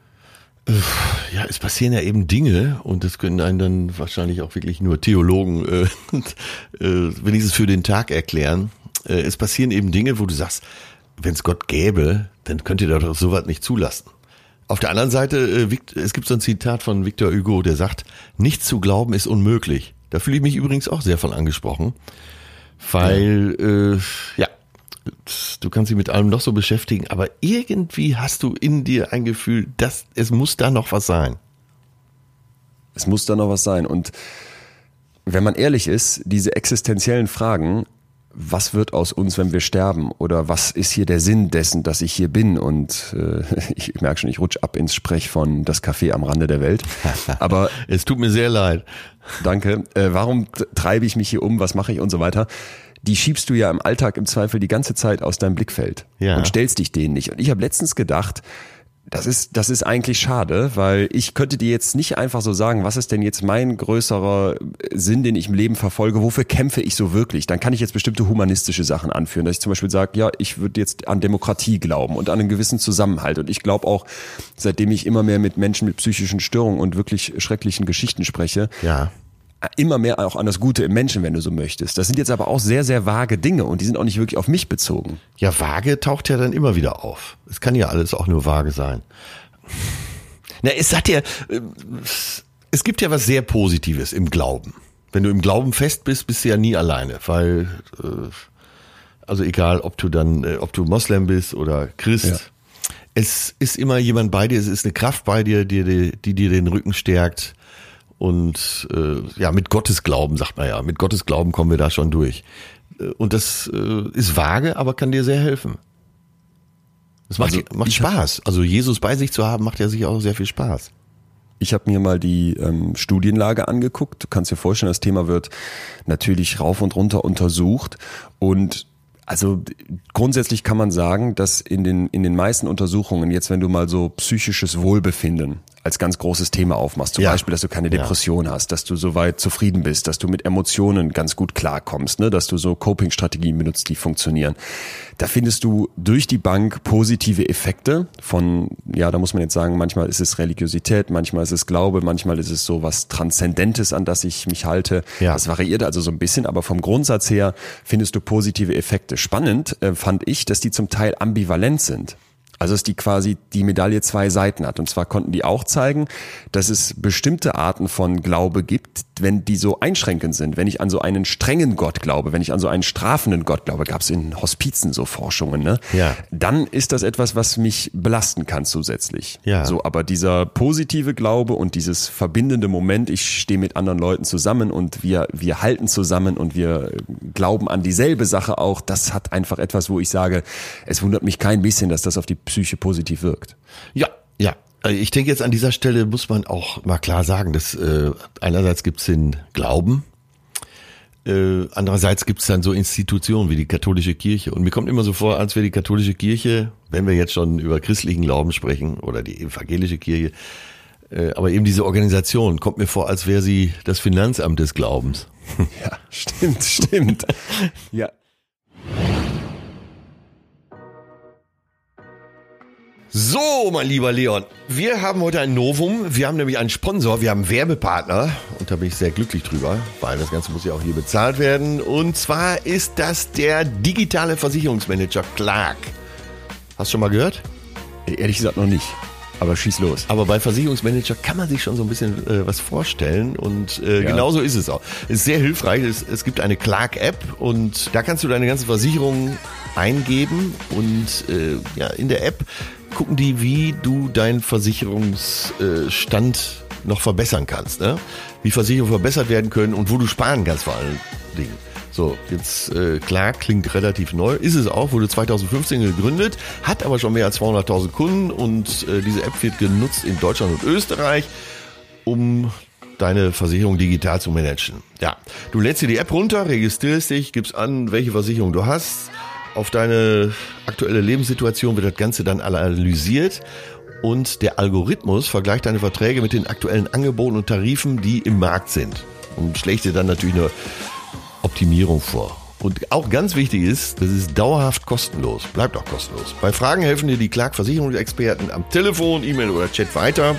Ja, es passieren ja eben Dinge und das können einen dann wahrscheinlich auch wirklich nur Theologen äh, äh, wenigstens für den Tag erklären. Äh, es passieren eben Dinge, wo du sagst, wenn es Gott gäbe, dann könnt ihr doch sowas nicht zulassen. Auf der anderen Seite, äh, es gibt so ein Zitat von Victor Hugo, der sagt, nicht zu glauben ist unmöglich. Da fühle ich mich übrigens auch sehr von angesprochen, weil, ja. Äh, ja, du kannst dich mit allem noch so beschäftigen, aber irgendwie hast du in dir ein Gefühl, dass es muss da noch was sein. Es muss da noch was sein. Und wenn man ehrlich ist, diese existenziellen Fragen was wird aus uns, wenn wir sterben? Oder was ist hier der Sinn dessen, dass ich hier bin? Und äh, ich merke schon, ich rutsche ab ins Sprech von das Café am Rande der Welt. Aber es tut mir sehr leid. Danke. Äh, warum treibe ich mich hier um? Was mache ich und so weiter? Die schiebst du ja im Alltag im Zweifel die ganze Zeit aus deinem Blickfeld ja. und stellst dich denen nicht. Und ich habe letztens gedacht, das ist, das ist eigentlich schade, weil ich könnte dir jetzt nicht einfach so sagen, was ist denn jetzt mein größerer Sinn, den ich im Leben verfolge, wofür kämpfe ich so wirklich? Dann kann ich jetzt bestimmte humanistische Sachen anführen, dass ich zum Beispiel sage, ja, ich würde jetzt an Demokratie glauben und an einen gewissen Zusammenhalt. Und ich glaube auch, seitdem ich immer mehr mit Menschen mit psychischen Störungen und wirklich schrecklichen Geschichten spreche, ja immer mehr auch an das Gute im Menschen, wenn du so möchtest. Das sind jetzt aber auch sehr, sehr vage Dinge und die sind auch nicht wirklich auf mich bezogen. Ja, vage taucht ja dann immer wieder auf. Es kann ja alles auch nur vage sein. Na, es hat ja, äh, es gibt ja was sehr Positives im Glauben. Wenn du im Glauben fest bist, bist du ja nie alleine, weil, äh, also egal, ob du dann, äh, ob du Moslem bist oder Christ, ja. es ist immer jemand bei dir, es ist eine Kraft bei dir, die, die, die dir den Rücken stärkt und äh, ja, mit Gottes Glauben, sagt man ja, mit Gottes Glauben kommen wir da schon durch. Äh, und das äh, ist vage, aber kann dir sehr helfen. Es macht, also, macht Spaß. Also Jesus bei sich zu haben, macht ja sicher auch sehr viel Spaß. Ich habe mir mal die ähm, Studienlage angeguckt. Du kannst dir vorstellen, das Thema wird natürlich rauf und runter untersucht. Und also grundsätzlich kann man sagen, dass in den, in den meisten Untersuchungen, jetzt wenn du mal so psychisches Wohlbefinden als ganz großes Thema aufmachst. Zum ja. Beispiel, dass du keine Depression ja. hast, dass du soweit zufrieden bist, dass du mit Emotionen ganz gut klarkommst, ne? dass du so Coping-Strategien benutzt, die funktionieren. Da findest du durch die Bank positive Effekte von, ja, da muss man jetzt sagen, manchmal ist es Religiosität, manchmal ist es Glaube, manchmal ist es so was Transzendentes, an das ich mich halte. Ja. Das variiert also so ein bisschen, aber vom Grundsatz her findest du positive Effekte. Spannend äh, fand ich, dass die zum Teil ambivalent sind. Also dass die quasi die Medaille zwei Seiten hat. Und zwar konnten die auch zeigen, dass es bestimmte Arten von Glaube gibt, wenn die so einschränkend sind. Wenn ich an so einen strengen Gott glaube, wenn ich an so einen strafenden Gott glaube, gab es in Hospizen so Forschungen, ne? Ja. Dann ist das etwas, was mich belasten kann zusätzlich. Ja. So, aber dieser positive Glaube und dieses verbindende Moment, ich stehe mit anderen Leuten zusammen und wir, wir halten zusammen und wir glauben an dieselbe Sache auch, das hat einfach etwas, wo ich sage, es wundert mich kein bisschen, dass das auf die Psyche positiv wirkt. Ja, ja. Also ich denke jetzt an dieser Stelle muss man auch mal klar sagen, dass äh, einerseits gibt's den Glauben, äh, andererseits gibt's dann so Institutionen wie die katholische Kirche. Und mir kommt immer so vor, als wäre die katholische Kirche, wenn wir jetzt schon über christlichen Glauben sprechen oder die evangelische Kirche, äh, aber eben diese Organisation kommt mir vor, als wäre sie das Finanzamt des Glaubens. Ja, stimmt, stimmt. ja. So, mein lieber Leon, wir haben heute ein Novum. Wir haben nämlich einen Sponsor, wir haben einen Werbepartner und da bin ich sehr glücklich drüber, weil das Ganze muss ja auch hier bezahlt werden. Und zwar ist das der digitale Versicherungsmanager Clark. Hast du schon mal gehört? Ehrlich gesagt noch nicht. Aber schieß los. Aber bei Versicherungsmanager kann man sich schon so ein bisschen äh, was vorstellen und äh, ja. genauso ist es auch. Es ist sehr hilfreich. Es, es gibt eine Clark-App und da kannst du deine ganze Versicherung eingeben und äh, ja, in der App gucken die, wie du deinen Versicherungsstand noch verbessern kannst. Ne? Wie Versicherungen verbessert werden können und wo du sparen kannst vor allen Dingen. So, jetzt äh, klar, klingt relativ neu, ist es auch, wurde 2015 gegründet, hat aber schon mehr als 200.000 Kunden und äh, diese App wird genutzt in Deutschland und Österreich, um deine Versicherung digital zu managen. Ja, du lädst dir die App runter, registrierst dich, gibst an, welche Versicherung du hast, auf deine aktuelle Lebenssituation wird das Ganze dann analysiert und der Algorithmus vergleicht deine Verträge mit den aktuellen Angeboten und Tarifen, die im Markt sind und schlägt dir dann natürlich eine Optimierung vor. Und auch ganz wichtig ist, das ist dauerhaft kostenlos, bleibt auch kostenlos. Bei Fragen helfen dir die Clark Versicherungsexperten am Telefon, E-Mail oder Chat weiter.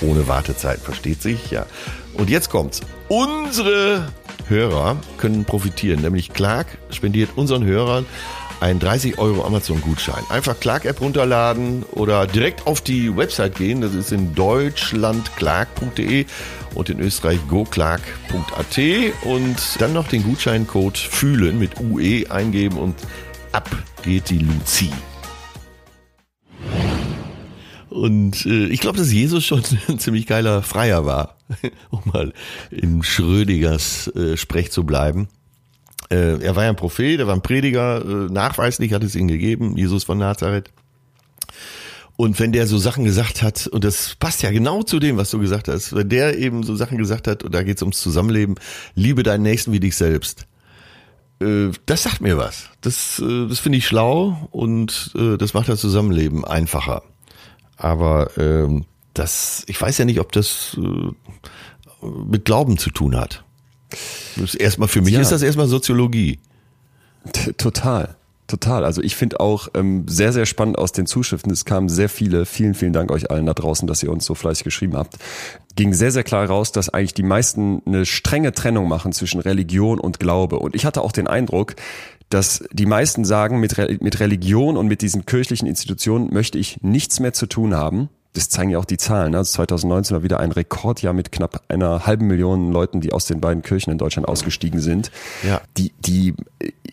Ohne Wartezeit, versteht sich, ja. Und jetzt kommt's. Unsere Hörer können profitieren. Nämlich Clark spendiert unseren Hörern einen 30 Euro Amazon-Gutschein. Einfach Clark-App runterladen oder direkt auf die Website gehen. Das ist in Deutschland clark.de und in Österreich goclark.at und dann noch den Gutscheincode fühlen mit UE eingeben und ab geht die Luzi. Und äh, ich glaube, dass Jesus schon ein ziemlich geiler Freier war, um mal in Schrödigers äh, Sprech zu bleiben. Äh, er war ja ein Prophet, er war ein Prediger, äh, nachweislich hat es ihn gegeben, Jesus von Nazareth. Und wenn der so Sachen gesagt hat, und das passt ja genau zu dem, was du gesagt hast, wenn der eben so Sachen gesagt hat, und da geht es ums Zusammenleben, liebe deinen Nächsten wie dich selbst. Äh, das sagt mir was. Das, äh, das finde ich schlau und äh, das macht das Zusammenleben einfacher. Aber ähm, das, ich weiß ja nicht, ob das äh, mit Glauben zu tun hat. Das erstmal für mich ja. ist das erstmal Soziologie. Total. Total. Also ich finde auch ähm, sehr, sehr spannend aus den Zuschriften. Es kamen sehr viele. Vielen, vielen Dank euch allen da draußen, dass ihr uns so fleißig geschrieben habt. Ging sehr, sehr klar raus, dass eigentlich die meisten eine strenge Trennung machen zwischen Religion und Glaube. Und ich hatte auch den Eindruck, dass die meisten sagen, mit, Re mit Religion und mit diesen kirchlichen Institutionen möchte ich nichts mehr zu tun haben das zeigen ja auch die Zahlen. Ne? Also 2019 war wieder ein Rekordjahr mit knapp einer halben Million Leuten, die aus den beiden Kirchen in Deutschland ausgestiegen sind. Ja. Die, die,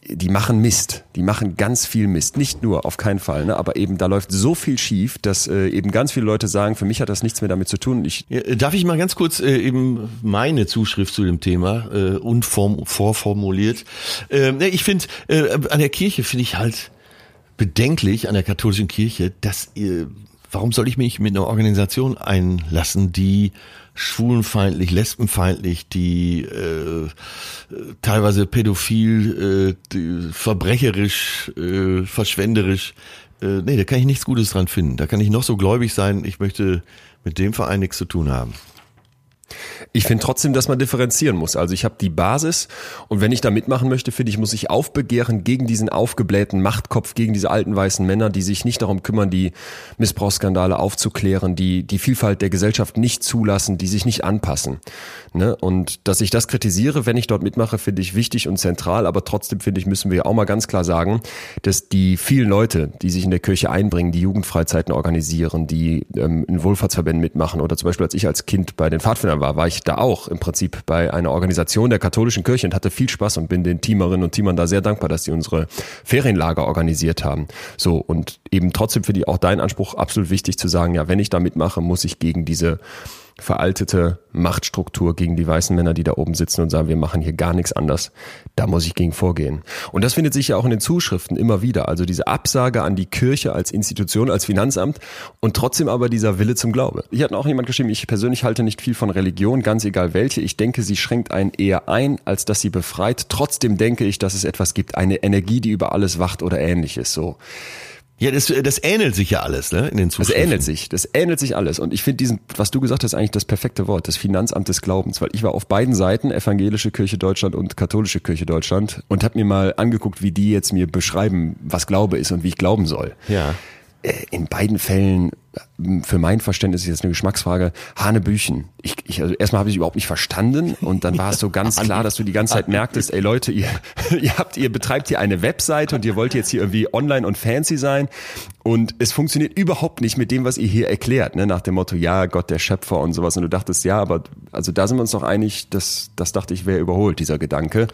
die machen Mist. Die machen ganz viel Mist. Nicht nur, auf keinen Fall, ne? aber eben da läuft so viel schief, dass äh, eben ganz viele Leute sagen, für mich hat das nichts mehr damit zu tun. Ich ja, darf ich mal ganz kurz äh, eben meine Zuschrift zu dem Thema äh, unform, vorformuliert. Äh, ich finde, äh, an der Kirche finde ich halt bedenklich, an der katholischen Kirche, dass ihr warum soll ich mich mit einer Organisation einlassen, die schwulenfeindlich, lesbenfeindlich, die äh, teilweise pädophil, äh, die, verbrecherisch, äh, verschwenderisch. Äh, nee, da kann ich nichts Gutes dran finden. Da kann ich noch so gläubig sein, ich möchte mit dem Verein nichts zu tun haben. Ich finde trotzdem, dass man differenzieren muss. Also ich habe die Basis und wenn ich da mitmachen möchte, finde ich, muss ich aufbegehren gegen diesen aufgeblähten Machtkopf, gegen diese alten weißen Männer, die sich nicht darum kümmern, die Missbrauchsskandale aufzuklären, die die Vielfalt der Gesellschaft nicht zulassen, die sich nicht anpassen. Ne? Und dass ich das kritisiere, wenn ich dort mitmache, finde ich wichtig und zentral. Aber trotzdem finde ich, müssen wir auch mal ganz klar sagen, dass die vielen Leute, die sich in der Kirche einbringen, die Jugendfreizeiten organisieren, die ähm, in Wohlfahrtsverbänden mitmachen oder zum Beispiel als ich als Kind bei den Pfadfindern war, war ich da auch im Prinzip bei einer Organisation der katholischen Kirche und hatte viel Spaß und bin den Teamerinnen und Teamern da sehr dankbar, dass sie unsere Ferienlager organisiert haben. So und eben trotzdem finde ich auch deinen Anspruch absolut wichtig zu sagen, ja, wenn ich da mitmache, muss ich gegen diese veraltete Machtstruktur gegen die weißen Männer, die da oben sitzen und sagen, wir machen hier gar nichts anders. Da muss ich gegen vorgehen. Und das findet sich ja auch in den Zuschriften immer wieder. Also diese Absage an die Kirche als Institution, als Finanzamt und trotzdem aber dieser Wille zum Glaube. Ich hatte auch jemand geschrieben, ich persönlich halte nicht viel von Religion, ganz egal welche. Ich denke, sie schränkt einen eher ein, als dass sie befreit. Trotzdem denke ich, dass es etwas gibt, eine Energie, die über alles wacht oder ähnliches. So. Ja, das, das ähnelt sich ja alles, ne? In den Zuschriften. Das ähnelt sich, das ähnelt sich alles. Und ich finde diesen, was du gesagt hast, eigentlich das perfekte Wort, das Finanzamt des Glaubens, weil ich war auf beiden Seiten, evangelische Kirche Deutschland und katholische Kirche Deutschland, und habe mir mal angeguckt, wie die jetzt mir beschreiben, was Glaube ist und wie ich glauben soll. Ja. Äh, in beiden Fällen für mein Verständnis ist jetzt eine Geschmacksfrage, Hanebüchen. Ich, ich, also erstmal habe ich überhaupt nicht verstanden und dann war es so ganz klar, dass du die ganze Zeit merktest, ey Leute, ihr, ihr habt, ihr betreibt hier eine Webseite und ihr wollt jetzt hier irgendwie online und fancy sein und es funktioniert überhaupt nicht mit dem, was ihr hier erklärt, ne? nach dem Motto, ja, Gott der Schöpfer und sowas und du dachtest, ja, aber also da sind wir uns doch einig, das, das dachte ich, wäre überholt, dieser Gedanke.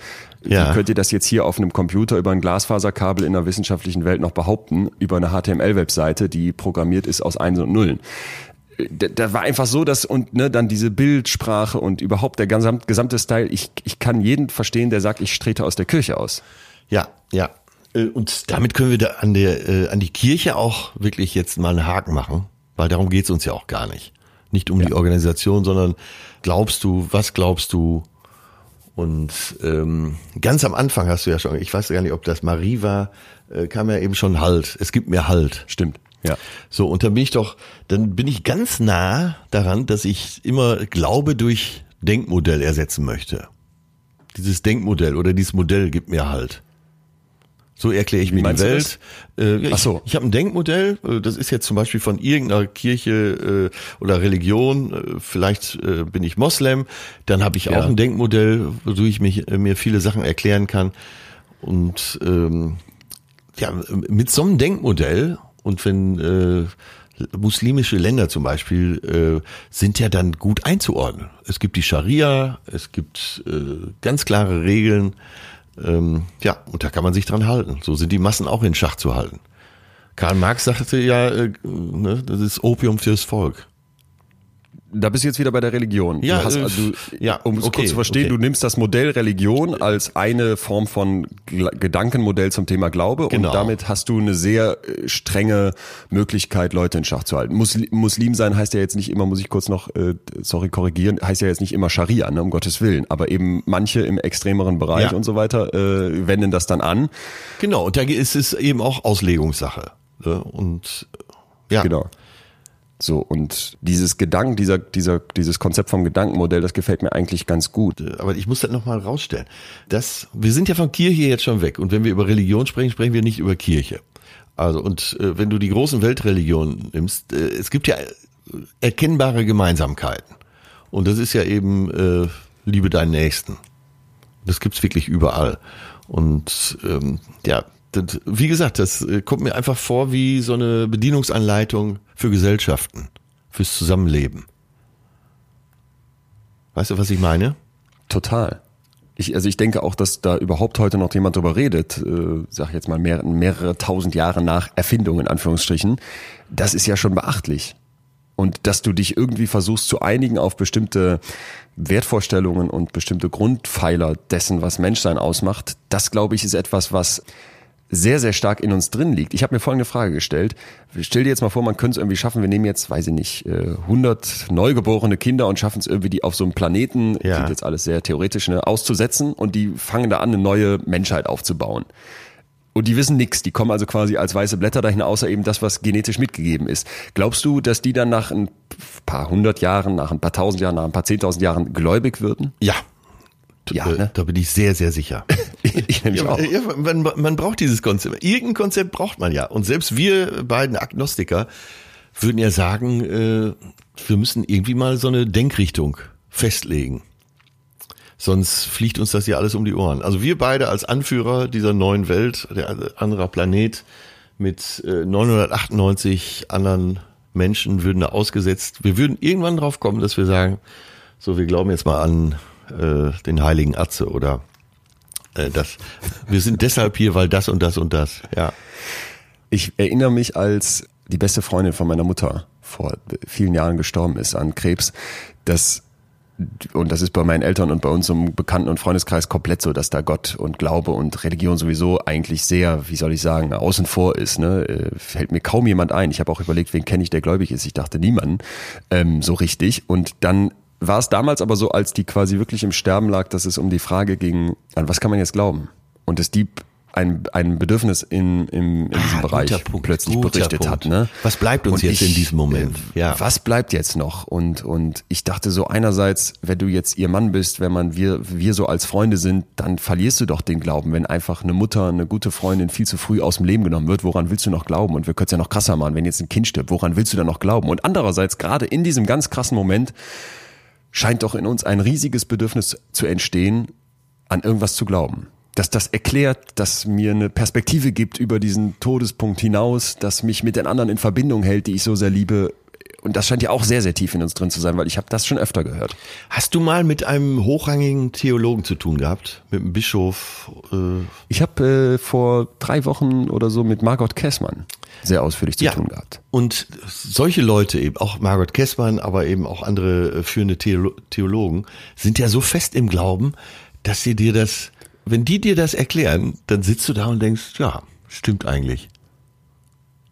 Ja. Wie könnt ihr das jetzt hier auf einem Computer über ein Glasfaserkabel in der wissenschaftlichen Welt noch behaupten, über eine HTML-Webseite, die programmiert ist aus Einsen und Nullen. Da, war einfach so, dass und ne, dann diese Bildsprache und überhaupt der gesamte, gesamte Style, ich, ich kann jeden verstehen, der sagt, ich trete aus der Kirche aus. Ja, ja. Äh, und damit können wir da an, der, äh, an die Kirche auch wirklich jetzt mal einen Haken machen, weil darum geht's uns ja auch gar nicht. Nicht um ja. die Organisation, sondern glaubst du, was glaubst du? Und ähm, ganz am Anfang hast du ja schon, ich weiß gar nicht, ob das Marie war, äh, kam ja eben schon Halt. Es gibt mir Halt. Stimmt. Ja. So, und dann bin ich doch, dann bin ich ganz nah daran, dass ich immer Glaube durch Denkmodell ersetzen möchte. Dieses Denkmodell oder dieses Modell gibt mir halt. So erkläre ich Wie mir die Welt. Äh, Ach so. Ich, ich habe ein Denkmodell, äh, das ist jetzt zum Beispiel von irgendeiner Kirche äh, oder Religion, äh, vielleicht äh, bin ich Moslem, dann habe ich ja. auch ein Denkmodell, wodurch ich mich, äh, mir viele Sachen erklären kann. Und ähm, ja, mit so einem Denkmodell und wenn äh, muslimische Länder zum Beispiel äh, sind ja dann gut einzuordnen. Es gibt die Scharia, es gibt äh, ganz klare Regeln. Ähm, ja, und da kann man sich dran halten. So sind die Massen auch in Schach zu halten. Karl Marx sagte ja, äh, ne, das ist Opium fürs Volk. Da bist du jetzt wieder bei der Religion. Ja, du hast, äh, also, ja, um es okay, kurz zu verstehen, okay. du nimmst das Modell Religion als eine Form von Gedankenmodell zum Thema Glaube Genau. und damit hast du eine sehr äh, strenge Möglichkeit, Leute in Schach zu halten. Musli Muslim sein heißt ja jetzt nicht immer, muss ich kurz noch, äh, sorry, korrigieren, heißt ja jetzt nicht immer Scharia, ne, um Gottes Willen, aber eben manche im extremeren Bereich Ja. und so weiter äh, wenden das dann an. Genau, und da ist es eben auch Auslegungssache. Ne? Und äh, ja, Genau. So, und dieses Gedanken, dieser, dieser, dieses Konzept vom Gedankenmodell, das gefällt mir eigentlich ganz gut. aber ich muss das nochmal rausstellen. Das, wir sind ja von Kirche jetzt schon weg. Und wenn wir über Religion sprechen, sprechen wir nicht über Kirche. Also, und äh, wenn du die großen Weltreligionen nimmst, äh, es gibt ja äh, erkennbare Gemeinsamkeiten. Und das ist ja eben, äh, liebe deinen Nächsten. Das gibt's wirklich überall. Und ähm, ja, das, wie gesagt, das äh, kommt mir einfach vor wie so eine Bedienungsanleitung für Gesellschaften, fürs Zusammenleben. Weißt du, was ich meine? Total. Ich, also ich denke auch, dass da überhaupt heute noch jemand drüber redet, äh, sag ich jetzt mal mehr, mehrere tausend Jahre nach Erfindung in Anführungsstrichen, das ist ja schon beachtlich. Und dass du dich irgendwie versuchst zu einigen auf bestimmte Wertvorstellungen und bestimmte Grundpfeiler dessen, was Menschsein ausmacht, das glaube ich ist etwas, was sehr, sehr stark in uns drin liegt. Ich habe mir folgende Frage gestellt. Stell dir jetzt mal vor, man könnte es irgendwie schaffen, wir nehmen jetzt, weiß ich nicht, äh, 100 neugeborene Kinder und schaffen es irgendwie, die auf so einem Planeten, Ja. klingt jetzt alles sehr theoretisch, ne, auszusetzen und die fangen da an, eine neue Menschheit aufzubauen. Und die wissen nichts, die kommen also quasi als weiße Blätter dahin, außer eben das, was genetisch mitgegeben ist. Glaubst du, dass die dann nach ein paar hundert Jahren, nach ein paar tausend Jahren, nach ein paar zehntausend Jahren gläubig würden? Ja. Ja, Äh, ne? Da bin ich sehr, sehr sicher. ich nämlich Ja, auch. ja, man, man braucht dieses Konzept. Irgendein Konzept braucht man ja. Und selbst wir beiden Agnostiker würden ja sagen, äh, wir müssen irgendwie mal so eine Denkrichtung festlegen. Sonst fliegt uns das ja alles um die Ohren. Also wir beide als Anführer dieser neuen Welt, der anderer Planet mit äh, 998 anderen Menschen würden da ausgesetzt. Wir würden irgendwann drauf kommen, dass wir sagen, so, wir glauben jetzt mal an äh, den heiligen Atze oder äh, das. Wir sind deshalb hier, weil das und das und das. Ja. Ich erinnere mich, als die beste Freundin von meiner Mutter vor vielen Jahren gestorben ist an Krebs, dass und das ist bei meinen Eltern und bei uns im Bekannten- und Freundeskreis komplett so, dass da Gott und Glaube und Religion sowieso eigentlich sehr, wie soll ich sagen, außen vor ist. Ne? Äh, Fällt mir kaum jemand ein. Ich habe auch überlegt, wen kenne ich, der gläubig ist. Ich dachte niemanden ähm, so richtig. Und dann war es damals aber so, als die quasi wirklich im Sterben lag, dass es um die Frage ging, an was kann man jetzt glauben? Und dass die ein, ein Bedürfnis in, in, in diesem Ah, Bereich Punkt, plötzlich berichtet Punkt. hat. Ne? Was bleibt uns Und jetzt in diesem Moment? äh, Ja. Was bleibt jetzt noch? Und, und ich dachte so einerseits, wenn du jetzt ihr Mann bist, wenn man wir, wir so als Freunde sind, dann verlierst du doch den Glauben. Wenn einfach eine Mutter, eine gute Freundin viel zu früh aus dem Leben genommen wird, woran willst du noch glauben? Und wir können es ja noch krasser machen, wenn jetzt ein Kind stirbt, woran willst du dann noch glauben? Und andererseits, gerade in diesem ganz krassen Moment, scheint doch in uns ein riesiges Bedürfnis zu entstehen, an irgendwas zu glauben. Dass das erklärt, dass mir eine Perspektive gibt über diesen Todespunkt hinaus, dass mich mit den anderen in Verbindung hält, die ich so sehr liebe. Und das scheint ja auch sehr, sehr tief in uns drin zu sein, weil ich habe das schon öfter gehört. Hast du mal mit einem hochrangigen Theologen zu tun gehabt? Mit einem Bischof? Äh, Ich habe äh, vor drei Wochen oder so mit Margot Kessmann sehr ausführlich zu Ja. tun gehabt. Und solche Leute eben, auch Margot Kessmann, aber eben auch andere äh, führende Theolo Theologen, sind ja so fest im Glauben, dass sie dir das, wenn die dir das erklären, dann sitzt du da und denkst, ja, stimmt eigentlich.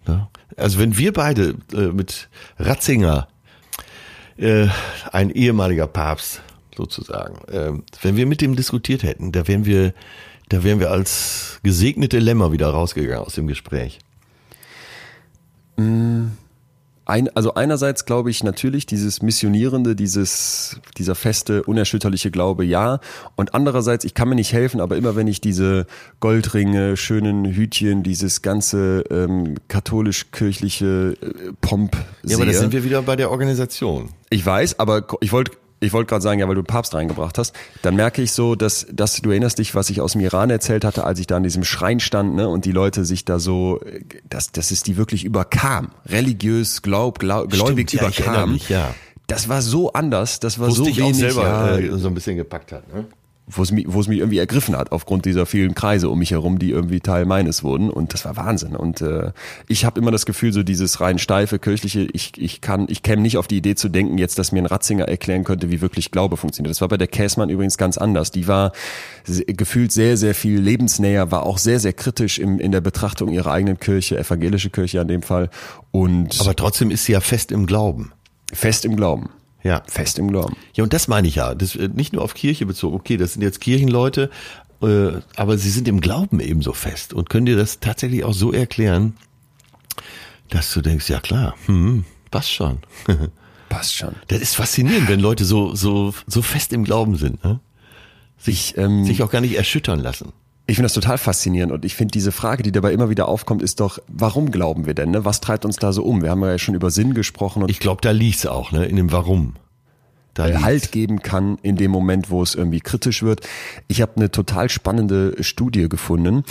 Ne? Also wenn wir beide äh, mit Ratzinger, äh, ein ehemaliger Papst sozusagen, äh, wenn wir mit dem diskutiert hätten, da wären wir, da wären wir als gesegnete Lämmer wieder rausgegangen aus dem Gespräch. Ein, also einerseits glaube ich natürlich dieses missionierende, dieses dieser feste, unerschütterliche Glaube, ja. Und andererseits, ich kann mir nicht helfen, aber immer wenn ich diese Goldringe, schönen Hütchen, dieses ganze ähm, katholisch-kirchliche äh, Pomp sehe. Ja, aber da sind wir wieder bei der Organisation. Ich weiß, aber ich wollte ich wollte gerade sagen, ja, weil du Papst reingebracht hast, dann merke ich so, dass, dass du erinnerst dich, was ich aus dem Iran erzählt hatte, als ich da an diesem Schrein stand, ne, und die Leute sich da so, dass, dass es die wirklich überkam, religiös, glaub, glaub gläubig Stimmt, ja, überkam. mich, ja. Das war so anders, das war Wusste so ich wenig. auch selber ja, äh, so ein bisschen gepackt hat. Ne? Wo es mich, wo es mich irgendwie ergriffen hat, aufgrund dieser vielen Kreise um mich herum, die irgendwie Teil meines wurden. Und das war Wahnsinn. Und äh, ich habe immer das Gefühl, so dieses rein steife, kirchliche, ich, ich kann, ich käme nicht auf die Idee zu denken, jetzt, dass mir ein Ratzinger erklären könnte, wie wirklich Glaube funktioniert. Das war bei der Käsmann übrigens ganz anders. Die war gefühlt sehr, sehr viel lebensnäher, war auch sehr, sehr kritisch im, in der Betrachtung ihrer eigenen Kirche, evangelische Kirche an dem Fall. Und Aber trotzdem ist sie ja fest im Glauben. Fest im Glauben. Ja. Fest im Glauben. Ja, und das meine ich ja. Das äh, nicht nur auf Kirche bezogen. Okay, das sind jetzt Kirchenleute, äh, aber sie sind im Glauben ebenso fest und können dir das tatsächlich auch so erklären, dass du denkst, ja klar, hm, passt schon. passt schon. Das ist faszinierend, wenn Leute so, so, so fest im Glauben sind, ne? Sich, ich, ähm, sich auch gar nicht erschüttern lassen. Ich finde das total faszinierend und ich finde diese Frage, die dabei immer wieder aufkommt, ist doch, warum glauben wir denn? Ne? Was treibt uns da so um? Wir haben ja schon über Sinn gesprochen. Und ich glaube, da liegt's auch, ne? in dem Warum. Da äh, Halt geben kann in dem Moment, wo es irgendwie kritisch wird. Ich habe eine total spannende Studie gefunden,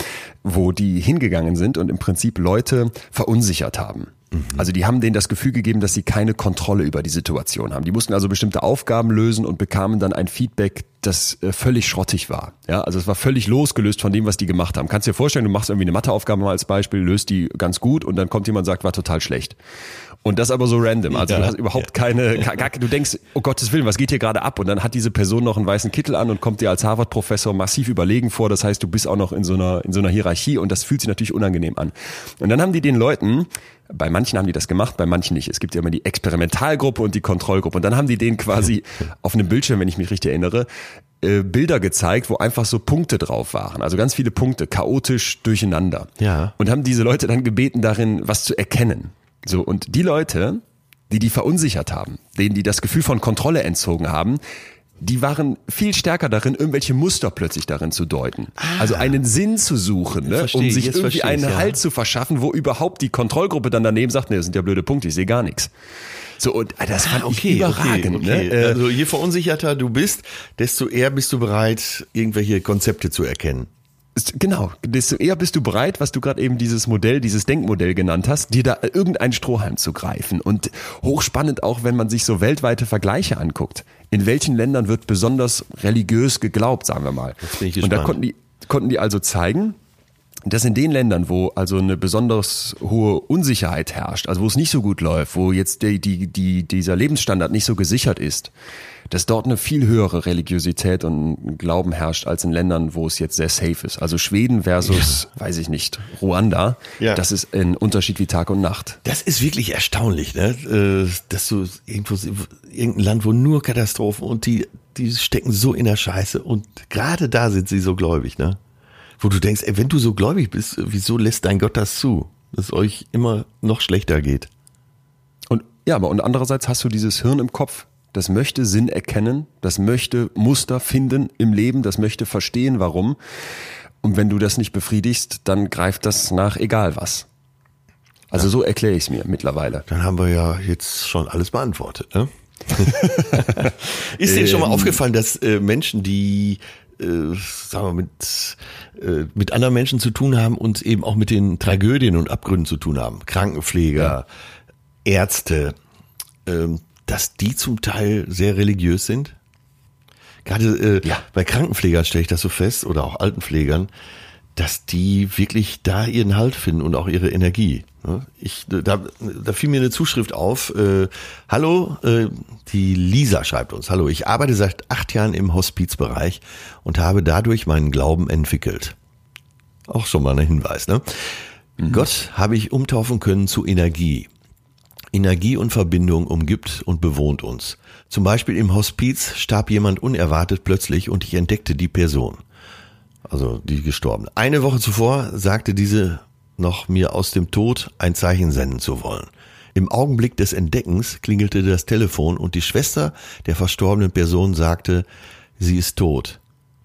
wo die hingegangen sind und im Prinzip Leute verunsichert haben. Mhm. Also die haben denen das Gefühl gegeben, dass sie keine Kontrolle über die Situation haben. Die mussten also bestimmte Aufgaben lösen und bekamen dann ein Feedback, das äh, völlig schrottig war. Ja, also es war völlig losgelöst von dem, was die gemacht haben. Kannst dir vorstellen, du machst irgendwie eine Matheaufgabe mal als Beispiel, löst die ganz gut und dann kommt jemand und sagt, war total schlecht. Und das aber so random. Also ja, du hast überhaupt keine, gar, du denkst, oh Gottes Willen, was geht hier gerade ab? Und dann hat diese Person noch einen weißen Kittel an und kommt dir als Harvard-Professor massiv überlegen vor. Das heißt, du bist auch noch in so einer, in so einer Hierarchie und das fühlt sich natürlich unangenehm an. Und dann haben die den Leuten, bei manchen haben die das gemacht, bei manchen nicht. Es gibt ja immer die Experimentalgruppe und die Kontrollgruppe. Und dann haben die denen quasi auf einem Bildschirm, wenn ich mich richtig erinnere, äh, Bilder gezeigt, wo einfach so Punkte drauf waren. Also ganz viele Punkte, chaotisch durcheinander. Ja. Und haben diese Leute dann gebeten, darin was zu erkennen. So, und die Leute, die die verunsichert haben, denen die das Gefühl von Kontrolle entzogen haben, die waren viel stärker darin, irgendwelche Muster plötzlich darin zu deuten. Ah, also einen Sinn zu suchen, ne? Verstehe, um sich irgendwie einen ja. Halt zu verschaffen, wo überhaupt die Kontrollgruppe dann daneben sagt, ne, das sind ja blöde Punkte, ich sehe gar nichts. So, und ah, das fand ah, okay, ich überragend. Okay, okay. Ne? Also je verunsicherter du bist, desto eher bist du bereit, irgendwelche Konzepte zu erkennen. Genau, desto eher bist du bereit, was du gerade eben dieses Modell, dieses Denkmodell genannt hast, dir da irgendeinen Strohhalm zu greifen. Und hochspannend auch, wenn man sich so weltweite Vergleiche anguckt. In welchen Ländern wird besonders religiös geglaubt, sagen wir mal. Und da konnten die, konnten die also zeigen, dass in den Ländern, wo also eine besonders hohe Unsicherheit herrscht, also wo es nicht so gut läuft, wo jetzt die, die, die, dieser Lebensstandard nicht so gesichert ist, dass dort eine viel höhere Religiosität und Glauben herrscht als in Ländern, wo es jetzt sehr safe ist. Also Schweden versus, ja. weiß ich nicht, Ruanda, ja. das ist ein Unterschied wie Tag und Nacht. Das ist wirklich erstaunlich, ne? Äh, dass du irgendwo, irgendein Land, wo nur Katastrophen und die, die stecken so in der Scheiße und gerade da sind sie so gläubig, ne? Wo du denkst, ey, wenn du so gläubig bist, wieso lässt dein Gott das zu, dass es euch immer noch schlechter geht? Und ja, aber und andererseits hast du dieses Hirn im Kopf, das möchte Sinn erkennen, das möchte Muster finden im Leben, das möchte verstehen, warum. Und wenn du das nicht befriedigst, dann greift das nach egal was. Also ja. so erkläre ich es mir mittlerweile. Dann haben wir ja jetzt schon alles beantwortet. Ne? Ist dir schon mal ähm. aufgefallen, dass äh, Menschen, die äh, sagen wir, mit, äh, mit anderen Menschen zu tun haben und eben auch mit den Tragödien und Abgründen zu tun haben, Krankenpfleger, ja. Ärzte, ähm, dass die zum Teil sehr religiös sind? Gerade äh, ja. bei Krankenpflegern stelle ich das so fest oder auch Altenpflegern, dass die wirklich da ihren Halt finden und auch ihre Energie. Ich, da, da fiel mir eine Zuschrift auf. Äh, Hallo, äh, die Lisa schreibt uns. Hallo, ich arbeite seit acht Jahren im Hospizbereich und habe dadurch meinen Glauben entwickelt. Auch schon mal ein Hinweis, ne? Mhm. Gott habe ich umtaufen können zu Energie. Energie und Verbindung umgibt und bewohnt uns. Zum Beispiel im Hospiz starb jemand unerwartet plötzlich und ich entdeckte die Person. Also die gestorben. Eine Woche zuvor sagte diese noch mir aus dem Tod ein Zeichen senden zu wollen. Im Augenblick des Entdeckens klingelte das Telefon und die Schwester der verstorbenen Person sagte, sie ist tot.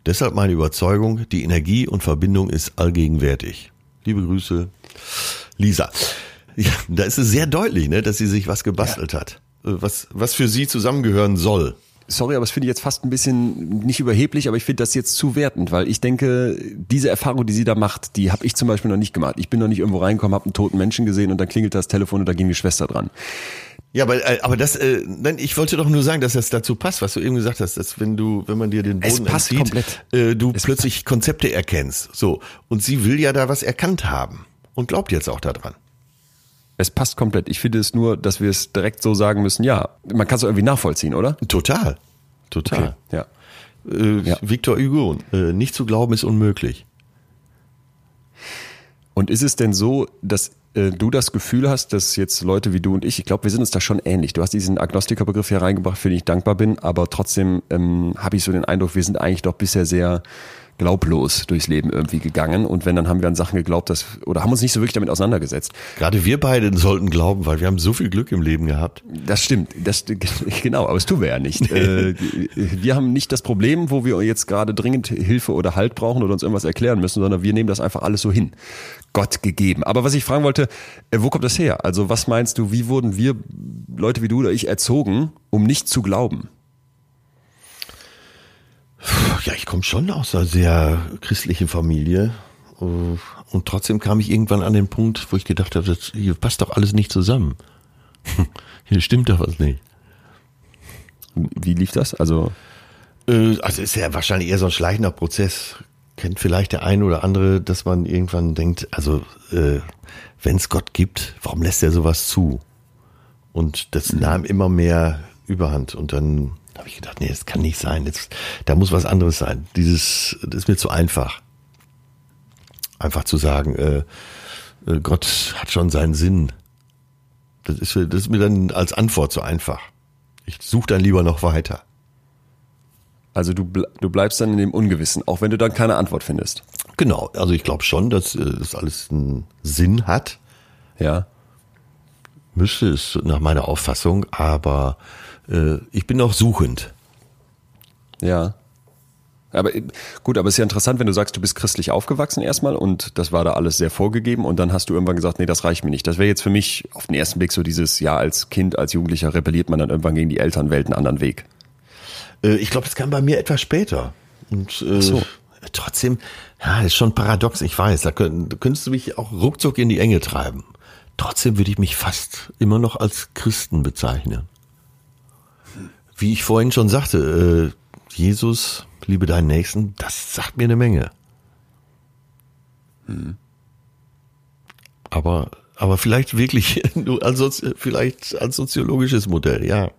Deshalb meine Überzeugung, die Energie und Verbindung ist allgegenwärtig. Liebe Grüße, Lisa. Ja, da ist es sehr deutlich, ne, dass sie sich was gebastelt ja. hat. Äh, was, was für sie zusammengehören soll. Sorry, aber das finde ich jetzt fast ein bisschen nicht überheblich, aber ich finde das jetzt zu wertend, weil ich denke, diese Erfahrung, die sie da macht, die habe ich zum Beispiel noch nicht gemacht. Ich bin noch nicht irgendwo reingekommen, habe einen toten Menschen gesehen und dann klingelt das Telefon und da ging die Schwester dran. Ja, aber, äh, aber das, äh, nein, ich wollte doch nur sagen, dass das dazu passt, was du eben gesagt hast, dass wenn du, wenn man dir den Boden es passt entzieht, komplett. Äh, du es plötzlich Konzepte erkennst. So. Und sie will ja da was erkannt haben und glaubt jetzt auch daran. Es passt komplett. Ich finde es nur, dass wir es direkt so sagen müssen, ja, man kann es irgendwie nachvollziehen, oder? Total. Total. Okay, ja. Äh, ja. Victor Hugo, äh, nicht zu glauben ist unmöglich. Und ist es denn so, dass äh, du das Gefühl hast, dass jetzt Leute wie du und ich, ich glaube, wir sind uns da schon ähnlich. Du hast diesen Agnostikerbegriff hier reingebracht, für den ich dankbar bin, aber trotzdem ähm, habe ich so den Eindruck, wir sind eigentlich doch bisher sehr glaublos durchs Leben irgendwie gegangen und wenn, dann haben wir an Sachen geglaubt, dass, oder haben uns nicht so wirklich damit auseinandergesetzt. Gerade wir beide sollten glauben, weil wir haben so viel Glück im Leben gehabt. Das stimmt, das, genau, aber das tun wir ja nicht. Äh, wir haben nicht das Problem, wo wir jetzt gerade dringend Hilfe oder Halt brauchen oder uns irgendwas erklären müssen, sondern wir nehmen das einfach alles so hin. Gott gegeben. Aber was ich fragen wollte, äh, wo kommt das her? Also was meinst du, wie wurden wir, Leute wie du oder ich, erzogen, um nicht zu glauben? Ja, ich komme schon aus einer sehr christlichen Familie. Äh, und trotzdem kam ich irgendwann an den Punkt, wo ich gedacht habe, das, hier passt doch alles nicht zusammen. Hier stimmt doch was nicht. Wie lief das? Also, äh, also ist ja wahrscheinlich eher so ein schleichender Prozess. Kennt vielleicht der eine oder andere, dass man irgendwann denkt, also äh, wenn es Gott gibt, warum lässt er sowas zu? Und das mhm. nahm immer mehr Überhand. Und dann habe ich gedacht, nee, das kann nicht sein. Jetzt, da muss was anderes sein. Dieses, das ist mir zu einfach. Einfach zu sagen, äh, äh, Gott hat schon seinen Sinn. Das ist, das ist mir dann als Antwort zu einfach. Ich suche dann lieber noch weiter. Also du, du bleibst dann in dem Ungewissen, auch wenn du dann keine Antwort findest. Genau, also ich glaube schon, dass äh, das alles einen Sinn hat. Ja. Müsste es nach meiner Auffassung, aber äh, ich bin noch suchend. Ja. Aber gut, aber es ist ja interessant, wenn du sagst, du bist christlich aufgewachsen erstmal und das war da alles sehr vorgegeben und dann hast du irgendwann gesagt, nee, das reicht mir nicht. Das wäre jetzt für mich auf den ersten Blick so dieses, ja, als Kind, als Jugendlicher rebelliert man dann irgendwann gegen die Eltern, wählt einen anderen Weg. Äh, ich glaube, das kam bei mir etwas später. Und äh, so. trotzdem, ja, das ist schon paradox, ich weiß, da könntest du mich auch ruckzuck in die Enge treiben. Trotzdem würde ich mich fast immer noch als Christen bezeichnen wie ich vorhin schon sagte, äh, Jesus, liebe deinen Nächsten, das sagt mir eine Menge. Hm. Aber, aber vielleicht wirklich nur als, vielleicht als soziologisches Modell, ja.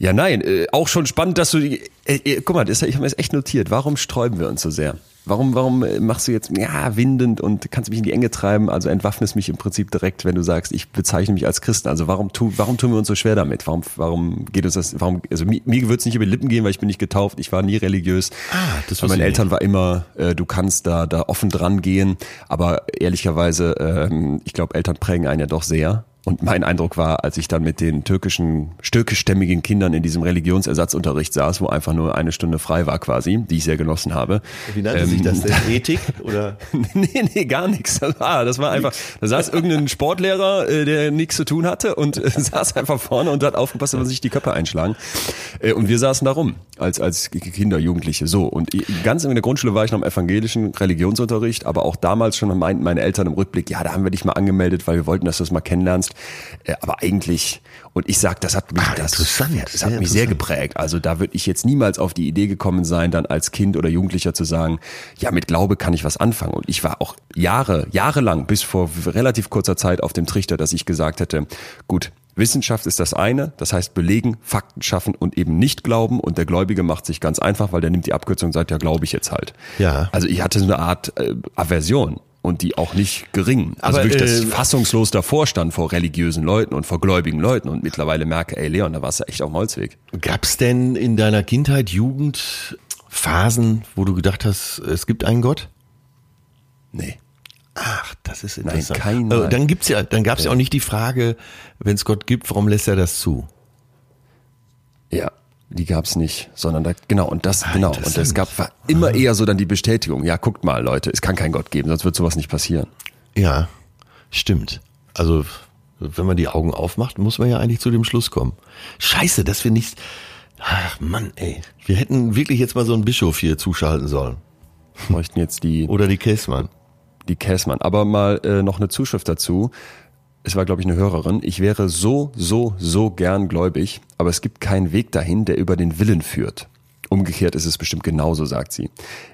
Ja, nein, äh, auch schon spannend, dass du, äh, äh, guck mal, das, ich habe mir das echt notiert. Warum sträuben wir uns so sehr? Warum, warum äh, machst du jetzt, ja, windend und kannst mich in die Enge treiben, also entwaffnest mich im Prinzip direkt, wenn du sagst, ich bezeichne mich als Christen. Also warum, tu, warum tun wir uns so schwer damit? Warum, warum geht uns das, warum, also mir, mir wird es nicht über die Lippen gehen, weil ich bin nicht getauft, ich war nie religiös. Ah, das war meine Eltern nicht. war immer, äh, du kannst da, da offen dran gehen, aber ehrlicherweise, ähm, ich glaube, Eltern prägen einen ja doch sehr. Und mein Eindruck war, als ich dann mit den türkischen, türkischstämmigen Kindern in diesem Religionsersatzunterricht saß, wo einfach nur eine Stunde frei war quasi, die ich sehr genossen habe. Wie nannte ähm, sich das denn? Ethik oder? nee, nee, gar nichts. Das war, das war einfach, da saß irgendein Sportlehrer, äh, der nichts zu tun hatte und äh, saß einfach vorne und hat aufgepasst, dass sich die Köpfe einschlagen. Äh, und wir saßen da rum, als, als Kinder, Jugendliche. So. Und ganz in der Grundschule war ich noch im evangelischen Religionsunterricht, aber auch damals schon meinten meine Eltern im Rückblick, ja, da haben wir dich mal angemeldet, weil wir wollten, dass du das mal kennenlernst. Äh, aber eigentlich, und ich sag, das hat mich, ah, das, das hat mich sehr geprägt. Also da würde ich jetzt niemals auf die Idee gekommen sein, dann als Kind oder Jugendlicher zu sagen, ja, mit Glaube kann ich was anfangen. Und ich war auch Jahre, jahrelang, bis vor relativ kurzer Zeit auf dem Trichter, dass ich gesagt hätte, gut, Wissenschaft ist das eine, das heißt belegen, Fakten schaffen und eben nicht glauben. Und der Gläubige macht sich ganz einfach, weil der nimmt die Abkürzung und sagt, ja, glaube ich jetzt halt. Ja. Also ich hatte so eine Art äh, Aversion und die auch nicht gering. Also Aber, wirklich das äh, fassungslos davor stand vor religiösen Leuten und vor gläubigen Leuten und mittlerweile merke, ey Leon, da warst du echt auf dem Holzweg. Gab's denn in deiner Kindheit, Jugend Phasen, wo du gedacht hast, es gibt einen Gott? Nee. Ach, das ist interessant. Nein, kein äh, dann gibt's ja, dann gab's ja. ja auch nicht die Frage, wenn es Gott gibt, warum lässt er das zu? Ja, die gab's nicht, sondern da, genau, und das, ah, genau, und es gab war immer eher so dann die Bestätigung, ja, guckt mal, Leute, es kann keinen Gott geben, sonst wird sowas nicht passieren. Ja, stimmt. Also, wenn man die Augen aufmacht, muss man ja eigentlich zu dem Schluss kommen. Scheiße, dass wir nicht, Ach Mann, ey. Wir hätten wirklich jetzt mal so einen Bischof hier zuschalten sollen. Bräuchten jetzt die. Oder die Käsmann. Die Käsmann. Aber mal äh, noch eine Zuschrift dazu. Es war, glaube ich, eine Hörerin. Ich wäre so, so, so gern gläubig, aber es gibt keinen Weg dahin, der über den Willen führt. Umgekehrt ist es bestimmt genauso, sagt sie.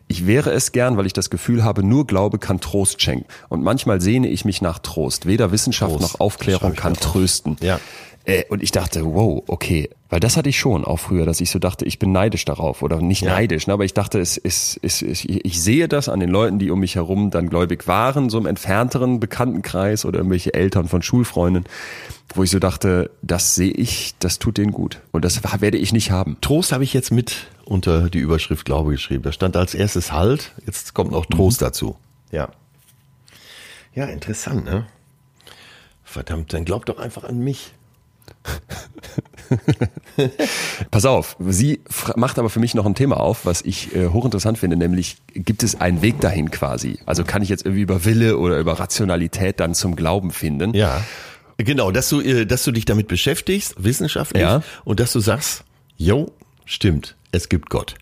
Ich wäre es gern, weil ich das Gefühl habe, nur Glaube kann Trost schenken. Und manchmal sehne ich mich nach Trost. Weder Wissenschaft Trost. noch Aufklärung kann trösten. Ja. Äh, und ich dachte, wow, okay. Weil das hatte ich schon auch früher, dass ich so dachte, ich bin neidisch darauf. Oder nicht ja. neidisch, ne, aber ich dachte, es ist, es, es, ich sehe das an den Leuten, die um mich herum dann gläubig waren, so im entfernteren Bekanntenkreis oder irgendwelche Eltern von Schulfreunden, wo ich so dachte, das sehe ich, das tut denen gut. Und das werde ich nicht haben. Trost habe ich jetzt mit unter die Überschrift Glaube geschrieben. Da stand als erstes Halt, jetzt kommt noch Trost mhm. dazu. Ja. Ja, interessant, ne? Verdammt, dann glaub doch einfach an mich. Pass auf, sie macht aber für mich noch ein Thema auf, was ich äh, hochinteressant finde, nämlich gibt es einen Weg dahin quasi? Also kann ich jetzt irgendwie über Wille oder über Rationalität dann zum Glauben finden? Ja. Genau, dass du, äh, dass du dich damit beschäftigst, wissenschaftlich, ja. und dass du sagst, jo, stimmt, es gibt Gott.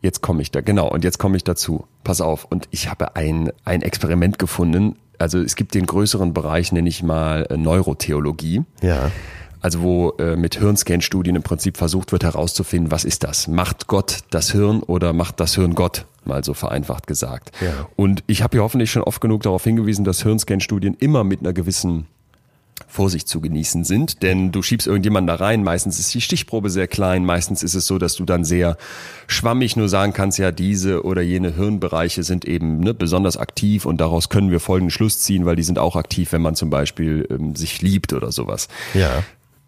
Jetzt komme ich da, genau, und jetzt komme ich dazu. Pass auf, und ich habe ein, ein Experiment gefunden. Also es gibt den größeren Bereich, nenne ich mal äh, Neurotheologie. Ja also wo äh, mit Hirnscan-Studien im Prinzip versucht wird herauszufinden, was ist das? Macht Gott das Hirn oder macht das Hirn Gott? Mal so vereinfacht gesagt. Ja. Und ich habe ja hoffentlich schon oft genug darauf hingewiesen, dass Hirnscan-Studien immer mit einer gewissen Vorsicht zu genießen sind, denn du schiebst irgendjemanden da rein, meistens ist die Stichprobe sehr klein, meistens ist es so, dass du dann sehr schwammig nur sagen kannst, ja, diese oder jene Hirnbereiche sind eben ne, besonders aktiv und daraus können wir folgenden Schluss ziehen, weil die sind auch aktiv, wenn man zum Beispiel ähm, sich liebt oder sowas. Ja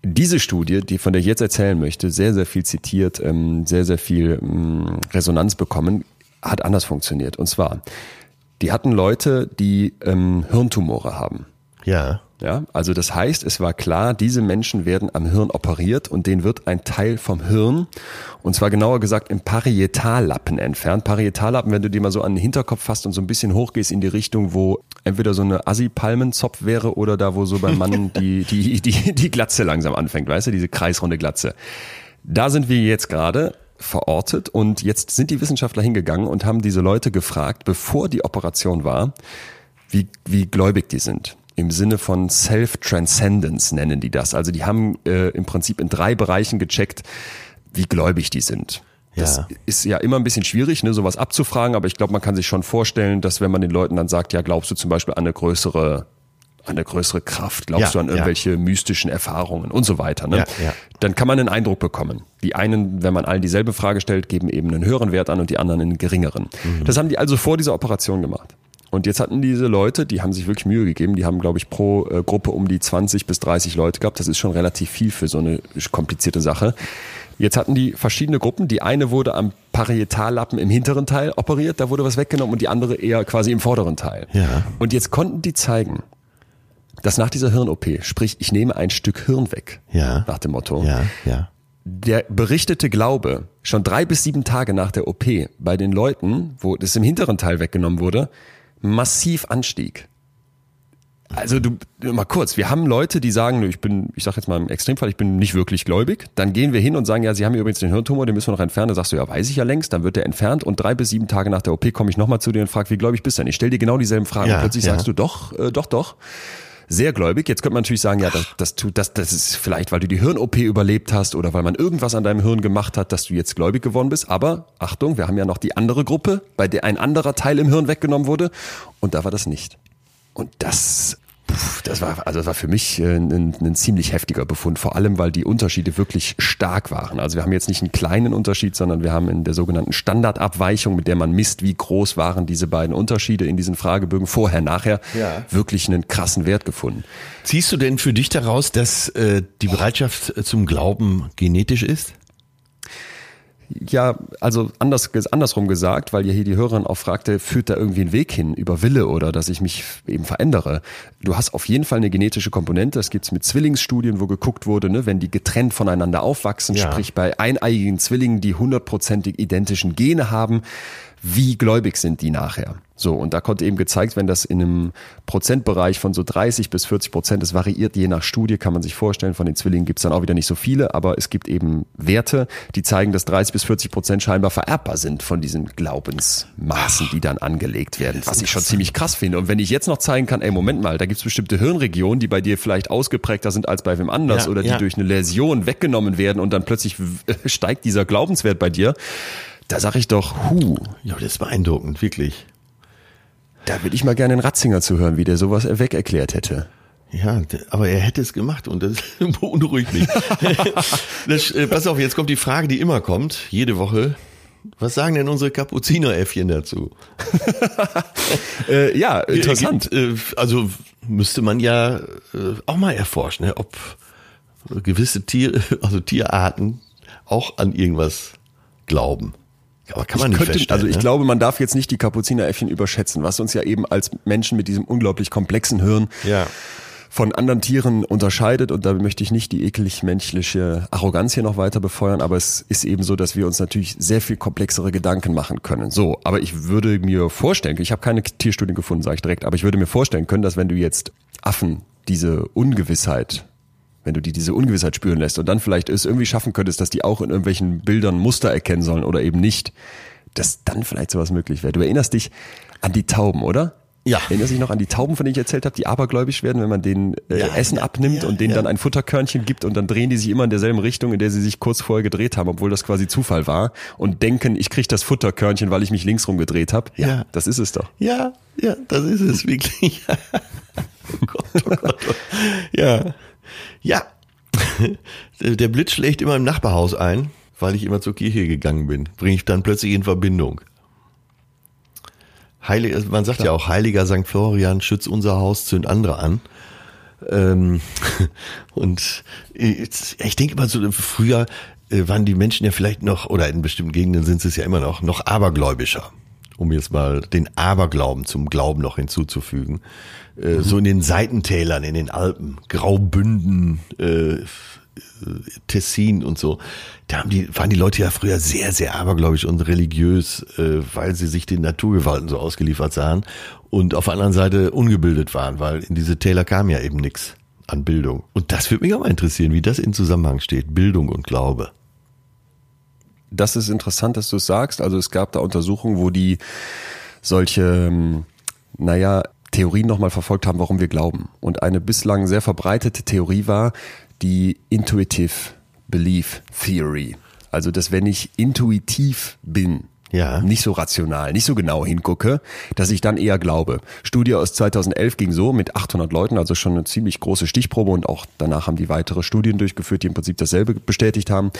diese Studie, die von der ich jetzt erzählen möchte, sehr, sehr viel zitiert, ähm, sehr, sehr viel ähm, Resonanz bekommen, hat anders funktioniert. Und zwar, die hatten Leute, die ähm, Hirntumore haben. Ja. Ja, also das heißt, es war klar, diese Menschen werden am Hirn operiert und denen wird ein Teil vom Hirn, und zwar genauer gesagt im Parietallappen entfernt. Parietallappen, wenn du die mal so an den Hinterkopf fasst und so ein bisschen hochgehst in die Richtung, wo entweder so eine Assi-Palmenzopf wäre oder da, wo so beim Mann die, die, die, die Glatze langsam anfängt, weißt du, diese kreisrunde Glatze. Da sind wir jetzt gerade verortet und jetzt sind die Wissenschaftler hingegangen und haben diese Leute gefragt, bevor die Operation war, wie, wie gläubig die sind im Sinne von Self-Transcendence nennen die das. Also die haben äh, im Prinzip in drei Bereichen gecheckt, wie gläubig die sind. Das ja. ist ja immer ein bisschen schwierig, ne, sowas abzufragen, aber ich glaube, man kann sich schon vorstellen, dass wenn man den Leuten dann sagt, ja, glaubst du zum Beispiel an eine größere an eine größere Kraft, glaubst ja, du an irgendwelche ja. mystischen Erfahrungen und so weiter, ne? Ja, dann kann man einen Eindruck bekommen. Die einen, wenn man allen dieselbe Frage stellt, geben eben einen höheren Wert an und die anderen einen geringeren. Mhm. Das haben die also vor dieser Operation gemacht. Und jetzt hatten diese Leute, die haben sich wirklich Mühe gegeben, die haben, glaube ich, pro äh, Gruppe um die 20 bis 30 Leute gehabt. Das ist schon relativ viel für so eine komplizierte Sache. Jetzt hatten die verschiedene Gruppen. Die eine wurde am Parietallappen im hinteren Teil operiert, da wurde was weggenommen und die andere eher quasi im vorderen Teil. Ja. Und jetzt konnten die zeigen, dass nach dieser Hirn-OP, sprich, ich nehme ein Stück Hirn weg, ja. nach dem Motto, ja, ja. der berichtete Glaube schon drei bis sieben Tage nach der OP bei den Leuten, wo das im hinteren Teil weggenommen wurde, massiv anstieg. Also du mal kurz, wir haben Leute, die sagen, ich bin, ich sag jetzt mal im Extremfall, ich bin nicht wirklich gläubig. Dann gehen wir hin und sagen, ja, Sie haben hier übrigens den Hirntumor, den müssen wir noch entfernen. Da sagst du, ja, weiß ich ja längst. Dann wird der entfernt und drei bis sieben Tage nach der OP komme ich nochmal zu dir und frage, wie gläubig bist du denn? Ich stell dir genau dieselben Fragen. Ja, und plötzlich ja. sagst du, doch, äh, doch, doch sehr gläubig. Jetzt könnte man natürlich sagen, ja, das, das, tut, das, das ist vielleicht, weil du die Hirn-OP überlebt hast oder weil man irgendwas an deinem Hirn gemacht hat, dass du jetzt gläubig geworden bist. Aber Achtung, wir haben ja noch die andere Gruppe, bei der ein anderer Teil im Hirn weggenommen wurde. Und da war das nicht. Und das das war, also das war für mich äh, ein, ein, ziemlich heftiger Befund, vor allem weil die Unterschiede wirklich stark waren. Also wir haben jetzt nicht einen kleinen Unterschied, sondern wir haben in der sogenannten Standardabweichung, mit der man misst, wie groß waren diese beiden Unterschiede in diesen Fragebögen vorher, nachher, ja. wirklich einen krassen Wert gefunden. Ziehst du denn für dich daraus, dass äh, die Bereitschaft zum Glauben genetisch ist? Ja, also anders, andersrum gesagt, weil ja hier die Hörerin auch fragte, führt da irgendwie ein Weg hin über Wille oder dass ich mich eben verändere? Du hast auf jeden Fall eine genetische Komponente. Das gibt's mit Zwillingsstudien, wo geguckt wurde, ne, wenn die getrennt voneinander aufwachsen, ja. sprich bei eineiigen Zwillingen, die hundertprozentig identischen Gene haben, wie gläubig sind die nachher. So, und da konnte eben gezeigt werden, dass in einem Prozentbereich von so 30 bis 40 Prozent, das variiert je nach Studie, kann man sich vorstellen, von den Zwillingen gibt es dann auch wieder nicht so viele, aber es gibt eben Werte, die zeigen, dass 30 bis 40 Prozent scheinbar vererbbar sind von diesen Glaubensmaßen, die dann angelegt werden, was ich schon ziemlich krass finde. Und wenn ich jetzt noch zeigen kann, ey, Moment mal, da gibt es bestimmte Hirnregionen, die bei dir vielleicht ausgeprägter sind als bei wem anders ja, oder die ja. durch eine Läsion weggenommen werden und dann plötzlich steigt dieser Glaubenswert bei dir, da sag ich doch, hu. Ja, das ist beeindruckend, wirklich. Da würde ich mal gerne einen Ratzinger zuhören, wie der sowas weg erklärt hätte. Ja, aber er hätte es gemacht und das beunruhigt mich. das, äh, pass auf, jetzt kommt die Frage, die immer kommt, jede Woche. Was sagen denn unsere Kapuzineräffchen dazu? äh, ja, interessant. Äh, also müsste man ja äh, auch mal erforschen, ne, ob gewisse Tiere, also Tierarten auch an irgendwas glauben. Aber kann man ich nicht könnte, Also ich ne? glaube, man darf jetzt nicht die Kapuzineräffchen überschätzen, was uns ja eben als Menschen mit diesem unglaublich komplexen Hirn ja. von anderen Tieren unterscheidet. Und da möchte ich nicht die eklig menschliche Arroganz hier noch weiter befeuern, aber es ist eben so, dass wir uns natürlich sehr viel komplexere Gedanken machen können. So, aber ich würde mir vorstellen, ich habe keine Tierstudien gefunden, sage ich direkt, aber ich würde mir vorstellen können, dass wenn du jetzt Affen diese Ungewissheit wenn du die diese Ungewissheit spüren lässt und dann vielleicht es irgendwie schaffen könntest, dass die auch in irgendwelchen Bildern Muster erkennen sollen oder eben nicht, dass dann vielleicht sowas möglich wäre. Du erinnerst dich an die Tauben, oder? Ja. Erinnerst dich noch an die Tauben, von denen ich erzählt habe, die abergläubisch werden, wenn man denen äh, ja, Essen abnimmt ja, und denen ja. dann ein Futterkörnchen gibt und dann drehen die sich immer in derselben Richtung, in der sie sich kurz vorher gedreht haben, obwohl das quasi Zufall war und denken, ich krieg das Futterkörnchen, weil ich mich links rum gedreht habe. Ja, das ist es doch. Ja, ja, das ist es wirklich. oh Gott, oh Gott. Ja. Ja, der Blitz schlägt immer im Nachbarhaus ein, weil ich immer zur Kirche gegangen bin. Bringe ich dann plötzlich in Verbindung. Heilig, also man sagt Klar. ja auch, heiliger St. Florian, schützt unser Haus, zünd andere an. Ähm, und ich denke immer so, früher äh, waren die Menschen ja vielleicht noch, oder in bestimmten Gegenden sind sie es ja immer noch, noch abergläubischer um jetzt mal den Aberglauben zum Glauben noch hinzuzufügen. Äh, mhm. So in den Seitentälern, in den Alpen, Graubünden, äh, Tessin und so, da haben die, waren die Leute ja früher sehr, sehr abergläubisch und religiös, äh, weil sie sich den Naturgewalten so ausgeliefert sahen und auf der anderen Seite ungebildet waren, weil in diese Täler kam ja eben nichts an Bildung. Und das würde mich auch mal interessieren, wie das in Zusammenhang steht, Bildung und Glaube das ist interessant, dass du es sagst. Also es gab da Untersuchungen, wo die solche, ähm, naja, Theorien nochmal verfolgt haben, warum wir glauben. Und eine bislang sehr verbreitete Theorie war die Intuitive Belief Theory. Also, dass wenn ich intuitiv bin, ja. nicht so rational, nicht so genau hingucke, dass ich dann eher glaube. Studie aus 2011 ging so mit 800 Leuten, also schon eine ziemlich große Stichprobe und auch danach haben die weitere Studien durchgeführt, die im Prinzip dasselbe bestätigt haben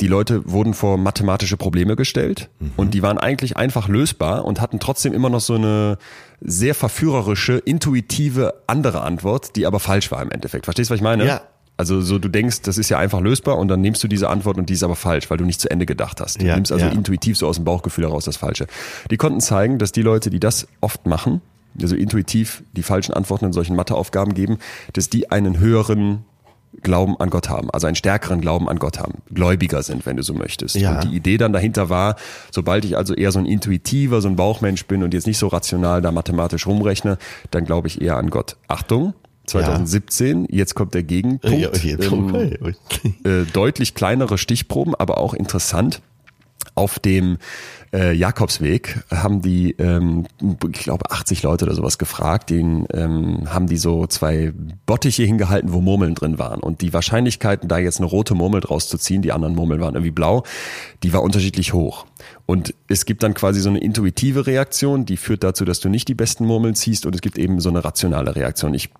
die Leute wurden vor mathematische Probleme gestellt mhm. und die waren eigentlich einfach lösbar und hatten trotzdem immer noch so eine sehr verführerische, intuitive andere Antwort, die aber falsch war im Endeffekt. Verstehst du, was ich meine? Ja. Also so du denkst, das ist ja einfach lösbar und dann nimmst du diese Antwort und die ist aber falsch, weil du nicht zu Ende gedacht hast. Du ja, nimmst also ja. intuitiv so aus dem Bauchgefühl heraus das Falsche. Die konnten zeigen, dass die Leute, die das oft machen, also intuitiv die falschen Antworten in solchen Matheaufgaben geben, dass die einen höheren Glauben an Gott haben, also einen stärkeren Glauben an Gott haben, gläubiger sind, wenn du so möchtest. Ja. Und die Idee dann dahinter war, sobald ich also eher so ein intuitiver, so ein Bauchmensch bin und jetzt nicht so rational da mathematisch rumrechne, dann glaube ich eher an Gott. Achtung, 2017, ja. jetzt kommt der Gegenpunkt. Ja, ähm, äh, deutlich kleinere Stichproben, aber auch interessant. Auf dem äh, Jakobsweg haben die, ähm, ich glaube, 80 Leute oder sowas gefragt. Den ähm, haben die so zwei Bottiche hingehalten, wo Murmeln drin waren. Und die Wahrscheinlichkeiten, da jetzt eine rote Murmel draus zu ziehen, die anderen Murmeln waren irgendwie blau, die war unterschiedlich hoch. Und es gibt dann quasi so eine intuitive Reaktion, die führt dazu, dass du nicht die besten Murmeln ziehst. Und es gibt eben so eine rationale Reaktion. Ich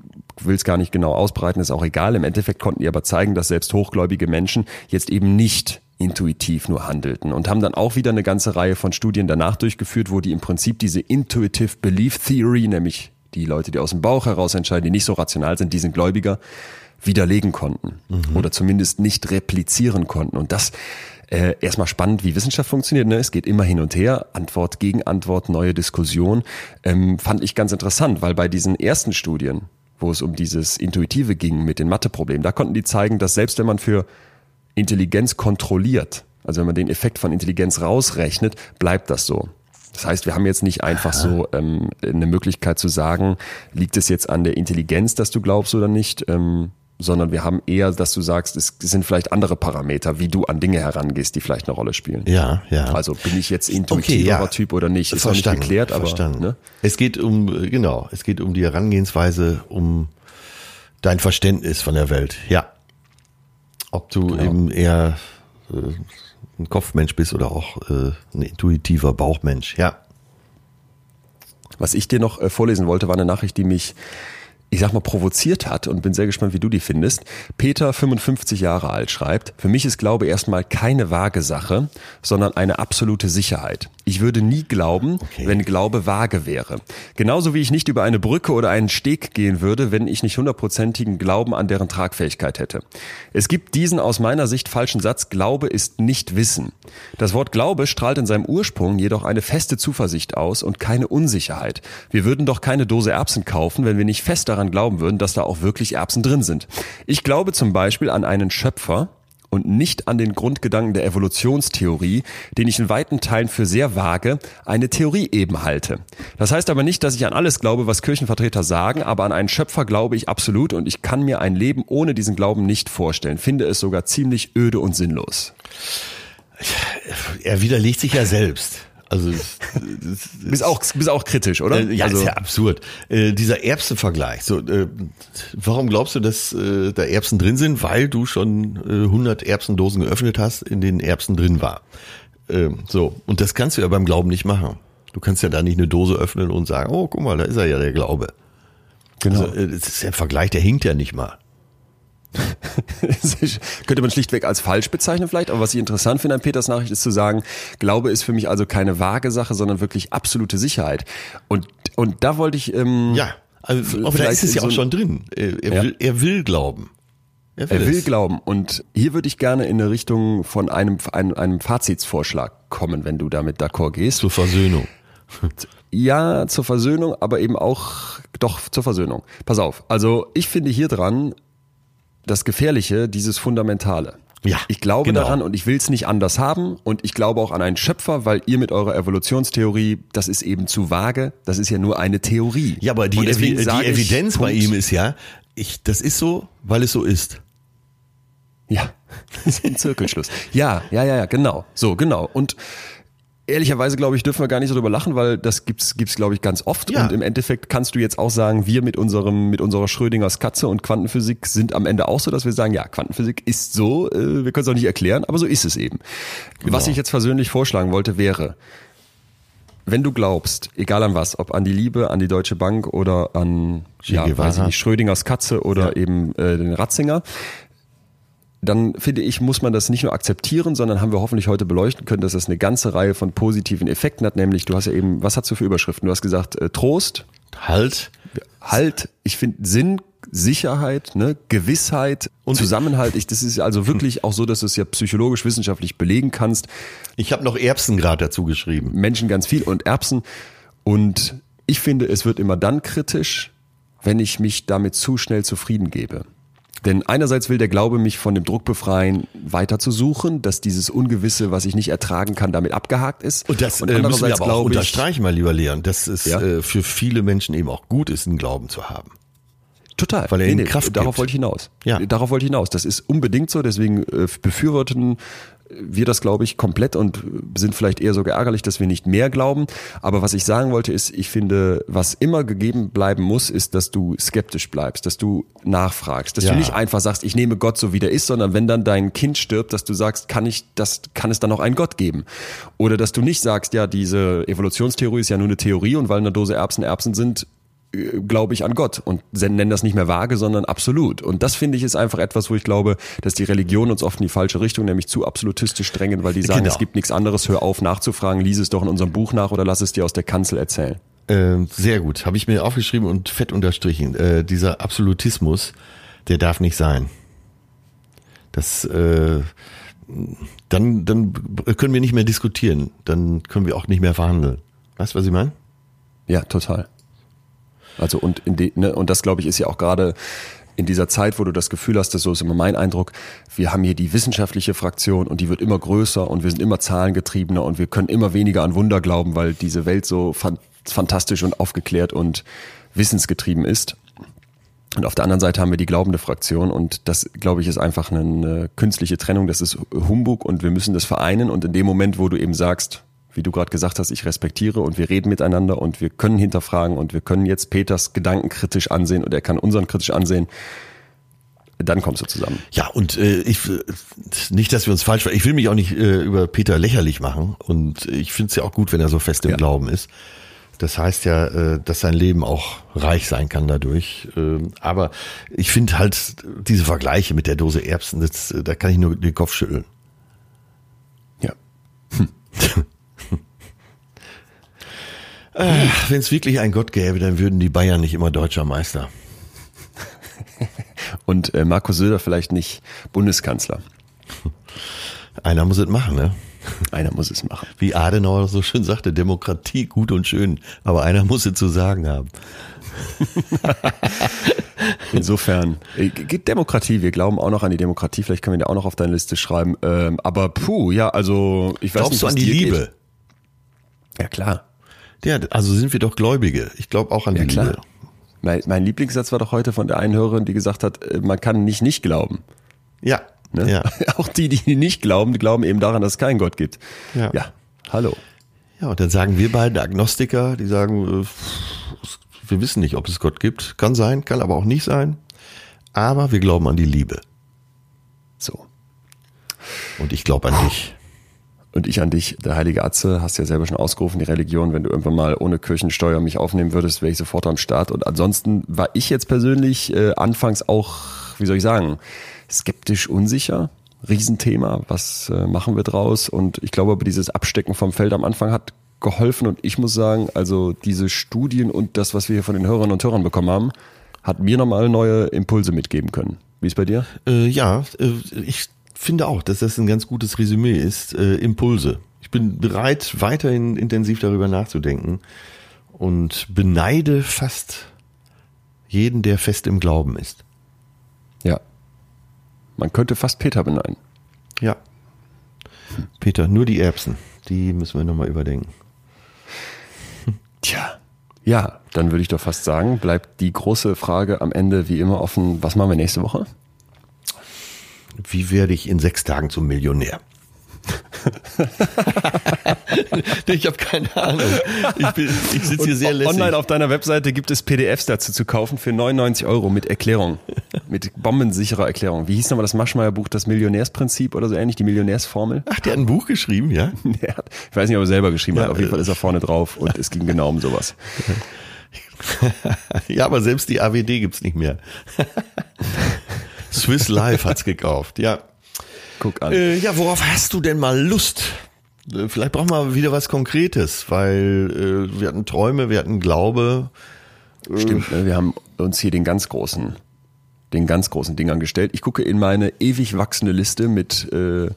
will es gar nicht genau ausbreiten, ist auch egal. Im Endeffekt konnten die aber zeigen, dass selbst hochgläubige Menschen jetzt eben nicht intuitiv nur handelten und haben dann auch wieder eine ganze Reihe von Studien danach durchgeführt, wo die im Prinzip diese Intuitive Belief Theory, nämlich die Leute, die aus dem Bauch heraus entscheiden, die nicht so rational sind, die sind Gläubiger, widerlegen konnten mhm. oder zumindest nicht replizieren konnten. Und das äh, erstmal spannend, wie Wissenschaft funktioniert. Ne? Es geht immer hin und her, Antwort gegen Antwort, neue Diskussion. Ähm, fand ich ganz interessant, weil bei diesen ersten Studien, wo es um dieses Intuitive ging mit den Matheproblemen, da konnten die zeigen, dass selbst wenn man für Intelligenz kontrolliert, also wenn man den Effekt von Intelligenz rausrechnet, bleibt das so. Das heißt, wir haben jetzt nicht einfach so ähm, eine Möglichkeit zu sagen, liegt es jetzt an der Intelligenz, dass du glaubst oder nicht, ähm, sondern wir haben eher, dass du sagst, es sind vielleicht andere Parameter, wie du an Dinge herangehst, die vielleicht eine Rolle spielen. Ja, ja. Also bin ich jetzt intuitiverer okay, ja. Typ oder nicht? Ist verstanden, nicht geklärt, aber verstanden. Ne? Es geht um genau, es geht um die Herangehensweise, um dein Verständnis von der Welt. Ja. Ob du genau. eben eher äh, ein Kopfmensch bist oder auch äh, ein intuitiver Bauchmensch. Ja. Was ich dir noch äh, vorlesen wollte, war eine Nachricht, die mich ich sag mal, provoziert hat und bin sehr gespannt, wie du die findest. Peter, 55 Jahre alt, schreibt, für mich ist Glaube erstmal keine vage Sache, sondern eine absolute Sicherheit. Ich würde nie glauben, okay. wenn Glaube vage wäre. Genauso wie ich nicht über eine Brücke oder einen Steg gehen würde, wenn ich nicht hundertprozentigen Glauben an deren Tragfähigkeit hätte. Es gibt diesen aus meiner Sicht falschen Satz, Glaube ist nicht Wissen. Das Wort Glaube strahlt in seinem Ursprung jedoch eine feste Zuversicht aus und keine Unsicherheit. Wir würden doch keine Dose Erbsen kaufen, wenn wir nicht fest daran daran glauben würden, dass da auch wirklich Erbsen drin sind. Ich glaube zum Beispiel an einen Schöpfer, und nicht an den Grundgedanken der Evolutionstheorie, den ich in weiten Teilen für sehr vage, eine Theorie eben halte. Das heißt aber nicht, dass ich an alles glaube, was Kirchenvertreter sagen, aber an einen Schöpfer glaube ich absolut und ich kann mir ein Leben ohne diesen Glauben nicht vorstellen, finde es sogar ziemlich öde und sinnlos. Er widerlegt sich ja selbst. Also bist auch bist auch kritisch, oder? Äh, ja, also, ist ja absurd. Äh, dieser Erbsenvergleich. So, äh, warum glaubst du, dass äh, da Erbsen drin sind? Weil du schon äh, 100 Erbsendosen geöffnet hast, in denen Erbsen drin war. Ähm, so und das kannst du ja beim Glauben nicht machen. Du kannst ja da nicht eine Dose öffnen und sagen, oh, guck mal, da ist er ja der Glaube. Genau. Also, äh, das ist ein Vergleich, der hinkt ja nicht mal. könnte man schlichtweg als falsch bezeichnen vielleicht, aber was ich interessant finde an Peters Nachricht ist zu sagen, Glaube ist für mich also keine vage Sache, sondern wirklich absolute Sicherheit. Und, und da wollte ich... Ähm, ja, also, aber da ist es ja auch schon drin. Er, er, ja. will, er will glauben. Er will, er will glauben. Und hier würde ich gerne in eine Richtung von einem, einem, einem Fazitsvorschlag kommen, wenn du damit d'accord gehst. Zur Versöhnung. Ja, zur Versöhnung, aber eben auch doch zur Versöhnung. Pass auf. Also ich finde hier dran, das Gefährliche, dieses Fundamentale. Ja, ich glaube genau. daran und ich will es nicht anders haben und ich glaube auch an einen Schöpfer, weil ihr mit eurer Evolutionstheorie, das ist eben zu vage, das ist ja nur eine Theorie. Ja, aber die, Evi die Evidenz ich, bei ihm ist ja, ich, das ist so, weil es so ist. Ja, das ist ein Zirkelschluss. ja, ja, ja, ja, genau. So, genau. Und Ehrlicherweise glaube ich, dürfen wir gar nicht so drüber lachen, weil das gibt's gibt's glaube ich ganz oft ja. und im Endeffekt kannst du jetzt auch sagen, wir mit unserem mit unserer Schrödingers Katze und Quantenphysik sind am Ende auch so, dass wir sagen, ja, Quantenphysik ist so, äh, wir können es auch nicht erklären, aber so ist es eben. Genau. Was ich jetzt persönlich vorschlagen wollte, wäre wenn du glaubst, egal an was, ob an die Liebe, an die Deutsche Bank oder an ja, weiß ich nicht, Schrödingers Katze oder ja. eben äh, den Ratzinger, dann finde ich, muss man das nicht nur akzeptieren, sondern haben wir hoffentlich heute beleuchten können, dass das eine ganze Reihe von positiven Effekten hat. Nämlich, du hast ja eben, was hast du für Überschriften? Du hast gesagt, äh, Trost. Halt. Halt. Ich finde Sinn, Sicherheit, ne, Gewissheit und Zusammenhalt. Ich, das ist also wirklich auch so, dass du es ja psychologisch, wissenschaftlich belegen kannst. Ich habe noch Erbsen gerade dazu geschrieben. Menschen ganz viel und Erbsen. Und ich finde, es wird immer dann kritisch, wenn ich mich damit zu schnell zufrieden gebe. Denn einerseits will der Glaube mich von dem Druck befreien, weiter zu suchen, dass dieses Ungewisse, was ich nicht ertragen kann, damit abgehakt ist. Und das und äh, müssen wir aber auch unterstreichen, mal lieber Leon, dass es ja? äh, für viele Menschen eben auch gut ist, einen Glauben zu haben. Total. Weil er nee, nee, Kraft Darauf gibt. wollte ich hinaus. Ja. Darauf wollte ich hinaus. Das ist unbedingt so. Deswegen äh, befürworten wir das, glaube ich, komplett und sind vielleicht eher sogar ärgerlich, dass wir nicht mehr glauben. Aber was ich sagen wollte, ist, ich finde, was immer gegeben bleiben muss, ist, dass du skeptisch bleibst, dass du nachfragst, dass ja. du nicht einfach sagst, ich nehme Gott so wie der ist, sondern wenn dann dein Kind stirbt, dass du sagst, kann ich, das, kann es dann noch einen Gott geben? Oder dass du nicht sagst, ja, diese Evolutionstheorie ist ja nur eine Theorie und weil in der Dose Erbsen Erbsen sind, glaube ich an Gott und nennen das nicht mehr vage, sondern absolut. Und das finde ich ist einfach etwas, wo ich glaube, dass die Religion uns oft in die falsche Richtung, nämlich zu absolutistisch drängen, weil die sagen, genau. es gibt nichts anderes, hör auf nachzufragen, lies es doch in unserem Buch nach oder lass es dir aus der Kanzel erzählen. Äh, sehr gut, habe ich mir aufgeschrieben und fett unterstrichen. Äh, dieser Absolutismus, der darf nicht sein. Das äh, dann, dann können wir nicht mehr diskutieren, dann können wir auch nicht mehr verhandeln. Weißt du, was ich meine? Ja, total. Also und de, ne, und das glaube ich ist ja auch gerade in dieser Zeit, wo du das Gefühl hast, das so ist immer mein Eindruck, wir haben hier die wissenschaftliche Fraktion und die wird immer größer und wir sind immer zahlengetriebener und wir können immer weniger an Wunder glauben, weil diese Welt so fan fantastisch und aufgeklärt und wissensgetrieben ist. Und auf der anderen Seite haben wir die glaubende Fraktion und das, glaube ich, ist einfach eine künstliche Trennung. Das ist Humbug und wir müssen das vereinen. Und in dem Moment, wo du eben sagst, wie du gerade gesagt hast, ich respektiere und wir reden miteinander und wir können hinterfragen und wir können jetzt Peters Gedanken kritisch ansehen und er kann unseren kritisch ansehen. Dann kommst du zusammen. Ja, und äh, ich nicht, dass wir uns falsch Ich will mich auch nicht äh, über Peter lächerlich machen. Und ich finde es ja auch gut, wenn er so fest im ja. Glauben ist. Das heißt ja, äh, dass sein Leben auch reich sein kann dadurch. Äh, aber ich finde halt diese Vergleiche mit der Dose Erbsen, das, äh, da kann ich nur den Kopf schütteln. Ja. Hm. Wenn es wirklich einen Gott gäbe, dann würden die Bayern nicht immer deutscher Meister. Und äh, Markus Söder vielleicht nicht Bundeskanzler. Einer muss es machen, ne? Einer muss es machen. Wie Adenauer so schön sagte, Demokratie gut und schön, aber einer muss es zu sagen haben. Insofern, äh, geht Demokratie, wir glauben auch noch an die Demokratie, vielleicht können wir da auch noch auf deine Liste schreiben. Ähm, aber puh, ja, also ich weiß Glaubst nicht. Glaubst du an die Liebe? Geht. Ja, klar. Ja, also sind wir doch Gläubige. Ich glaube auch an ja, die klar. Liebe. Mein, mein Lieblingssatz war doch heute von der einen Hörerin, die gesagt hat, äh, man kann nicht nicht glauben. Ja. Ne? ja. Auch die, die nicht glauben, die glauben eben daran, dass es keinen Gott gibt. Ja. ja. Hallo. Ja, und dann sagen wir beiden Agnostiker, die sagen, äh, wir wissen nicht, ob es Gott gibt. Kann sein, kann aber auch nicht sein. Aber wir glauben an die Liebe. So. Und ich glaube an dich. Und ich an dich, der heilige Atze, hast ja selber schon ausgerufen, die Religion, wenn du irgendwann mal ohne Kirchensteuer mich aufnehmen würdest, wäre ich sofort am Start. Und ansonsten war ich jetzt persönlich äh, anfangs auch, wie soll ich sagen, skeptisch unsicher. Riesenthema, was äh, machen wir draus? Und ich glaube aber dieses Abstecken vom Feld am Anfang hat geholfen und ich muss sagen, also diese Studien und das, was wir hier von den Hörerinnen und Hörern bekommen haben, hat mir nochmal neue Impulse mitgeben können. Wie ist bei dir? Äh, ja, äh, ich finde auch, dass das ein ganz gutes Resümee ist. Äh, Impulse. Ich bin bereit, weiterhin intensiv darüber nachzudenken und beneide fast jeden, der fest im Glauben ist. Ja. Man könnte fast Peter beneiden. Ja. Peter, nur die Erbsen. Die müssen wir nochmal überdenken. Tja. Ja, dann würde ich doch fast sagen, bleibt die große Frage am Ende wie immer offen. Was machen wir nächste Woche? Wie werde ich in sechs Tagen zum Millionär? ich habe keine Ahnung. Ich, bin, ich sitze hier sehr lässig. Online auf deiner Webseite gibt es PDFs dazu zu kaufen für 99 Euro mit Erklärung. Mit bombensicherer Erklärung. Wie hieß nochmal das Maschmeyer-Buch, das Millionärsprinzip oder so ähnlich, die Millionärsformel? Ach, der hat ein Buch geschrieben, ja? ich weiß nicht, ob er selber geschrieben ja, hat. Auf jeden Fall ist er vorne drauf und es ging genau um sowas. ja, aber selbst die AWD gibt's nicht mehr. Swiss Life hat's gekauft, ja. Guck an. Äh, ja, worauf hast du denn mal Lust? Äh, vielleicht brauchen wir wieder was Konkretes, weil äh, wir hatten Träume, wir hatten Glaube. Stimmt, ne? wir haben uns hier den ganz großen, den ganz großen Dingern gestellt. Ich gucke in meine ewig wachsende Liste mit äh,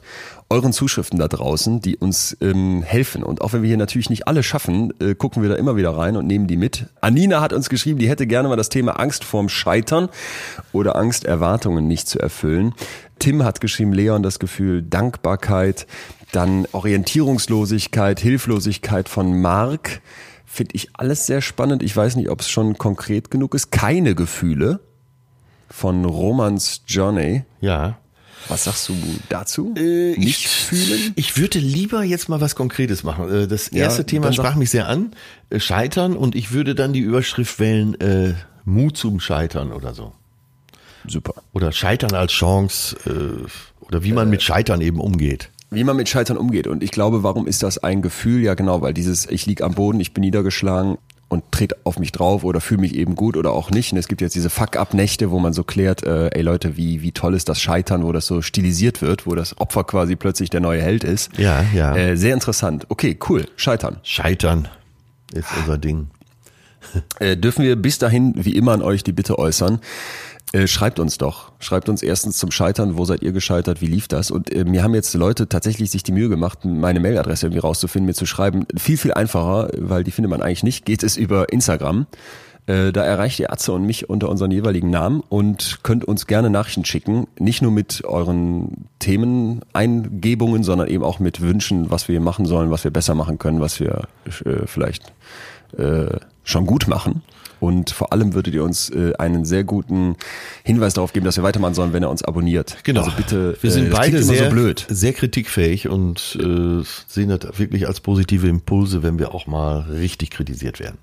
euren Zuschriften da draußen, die uns ähm, helfen. Und auch wenn wir hier natürlich nicht alle schaffen, äh, gucken wir da immer wieder rein und nehmen die mit. Anina hat uns geschrieben, die hätte gerne mal das Thema Angst vorm Scheitern oder Angst, Erwartungen nicht zu erfüllen. Tim hat geschrieben, Leon, das Gefühl Dankbarkeit, dann Orientierungslosigkeit, Hilflosigkeit von Mark. Finde ich alles sehr spannend. Ich weiß nicht, ob es schon konkret genug ist. Keine Gefühle von Romans Journey. Ja. Was sagst du dazu? Äh, Nicht ich, fühlen? Ich würde lieber jetzt mal was Konkretes machen. Äh, das erste ja, Thema sprach mich sehr an. Äh, Scheitern und ich würde dann die Überschrift wählen, äh, Mut zum Scheitern oder so. Super. Oder Scheitern als Chance äh, oder wie man äh, mit Scheitern eben umgeht wie man mit Scheitern umgeht. Und ich glaube, warum ist das ein Gefühl? Ja, genau, weil dieses, ich lieg am Boden, ich bin niedergeschlagen, und trete auf mich drauf oder fühle mich eben gut oder auch nicht. Und es gibt jetzt diese Fuck-up-Nächte, wo man so klärt, äh, ey Leute, wie, wie toll ist das Scheitern, wo das so stilisiert wird, wo das Opfer quasi plötzlich der neue Held ist. Ja, ja. Äh, sehr interessant. Okay, cool. Scheitern. Scheitern ist unser Ding. Äh, dürfen wir bis dahin wie immer an euch die Bitte äußern, äh, schreibt uns doch. Schreibt uns erstens zum Scheitern, wo seid ihr gescheitert, wie lief das? Und äh, mir haben jetzt Leute tatsächlich sich die Mühe gemacht, meine Mailadresse irgendwie rauszufinden, mir zu schreiben. Viel, viel einfacher, weil die findet man eigentlich nicht, geht es über Instagram. Äh, da erreicht ihr Atze und mich unter unseren jeweiligen Namen und könnt uns gerne Nachrichten schicken. Nicht nur mit euren Themeneingebungen, sondern eben auch mit Wünschen, was wir machen sollen, was wir besser machen können, was wir äh, vielleicht äh, schon gut machen. Und vor allem würdet ihr uns äh, einen sehr guten Hinweis darauf geben, dass wir weitermachen sollen, wenn ihr uns abonniert. Genau. Also bitte. Wir sind äh, beide sehr, so sehr kritikfähig und äh, sehen das wirklich als positive Impulse, wenn wir auch mal richtig kritisiert werden.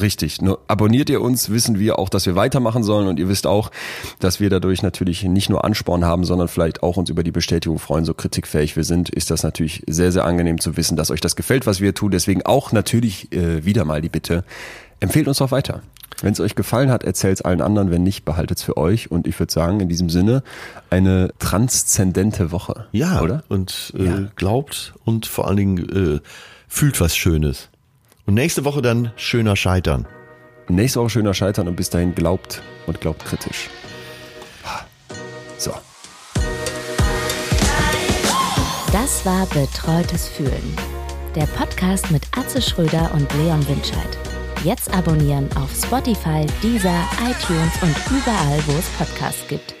Richtig. Nur abonniert ihr uns, wissen wir auch, dass wir weitermachen sollen und ihr wisst auch, dass wir dadurch natürlich nicht nur Ansporn haben, sondern vielleicht auch uns über die Bestätigung freuen, so kritikfähig wir sind, ist das natürlich sehr, sehr angenehm zu wissen, dass euch das gefällt, was wir tun. Deswegen auch natürlich äh, wieder mal die Bitte, empfehlt uns doch weiter. Wenn es euch gefallen hat, erzählt es allen anderen. Wenn nicht, behaltet es für euch. Und ich würde sagen, in diesem Sinne, eine transzendente Woche. Ja, oder? Und äh, ja. glaubt und vor allen Dingen äh, fühlt was Schönes. Und nächste Woche dann schöner Scheitern. Nächste Woche schöner Scheitern und bis dahin glaubt und glaubt kritisch. So. Das war Betreutes Fühlen. Der Podcast mit Atze Schröder und Leon Winscheid. Jetzt abonnieren auf Spotify, Deezer, iTunes und überall, wo es Podcasts gibt.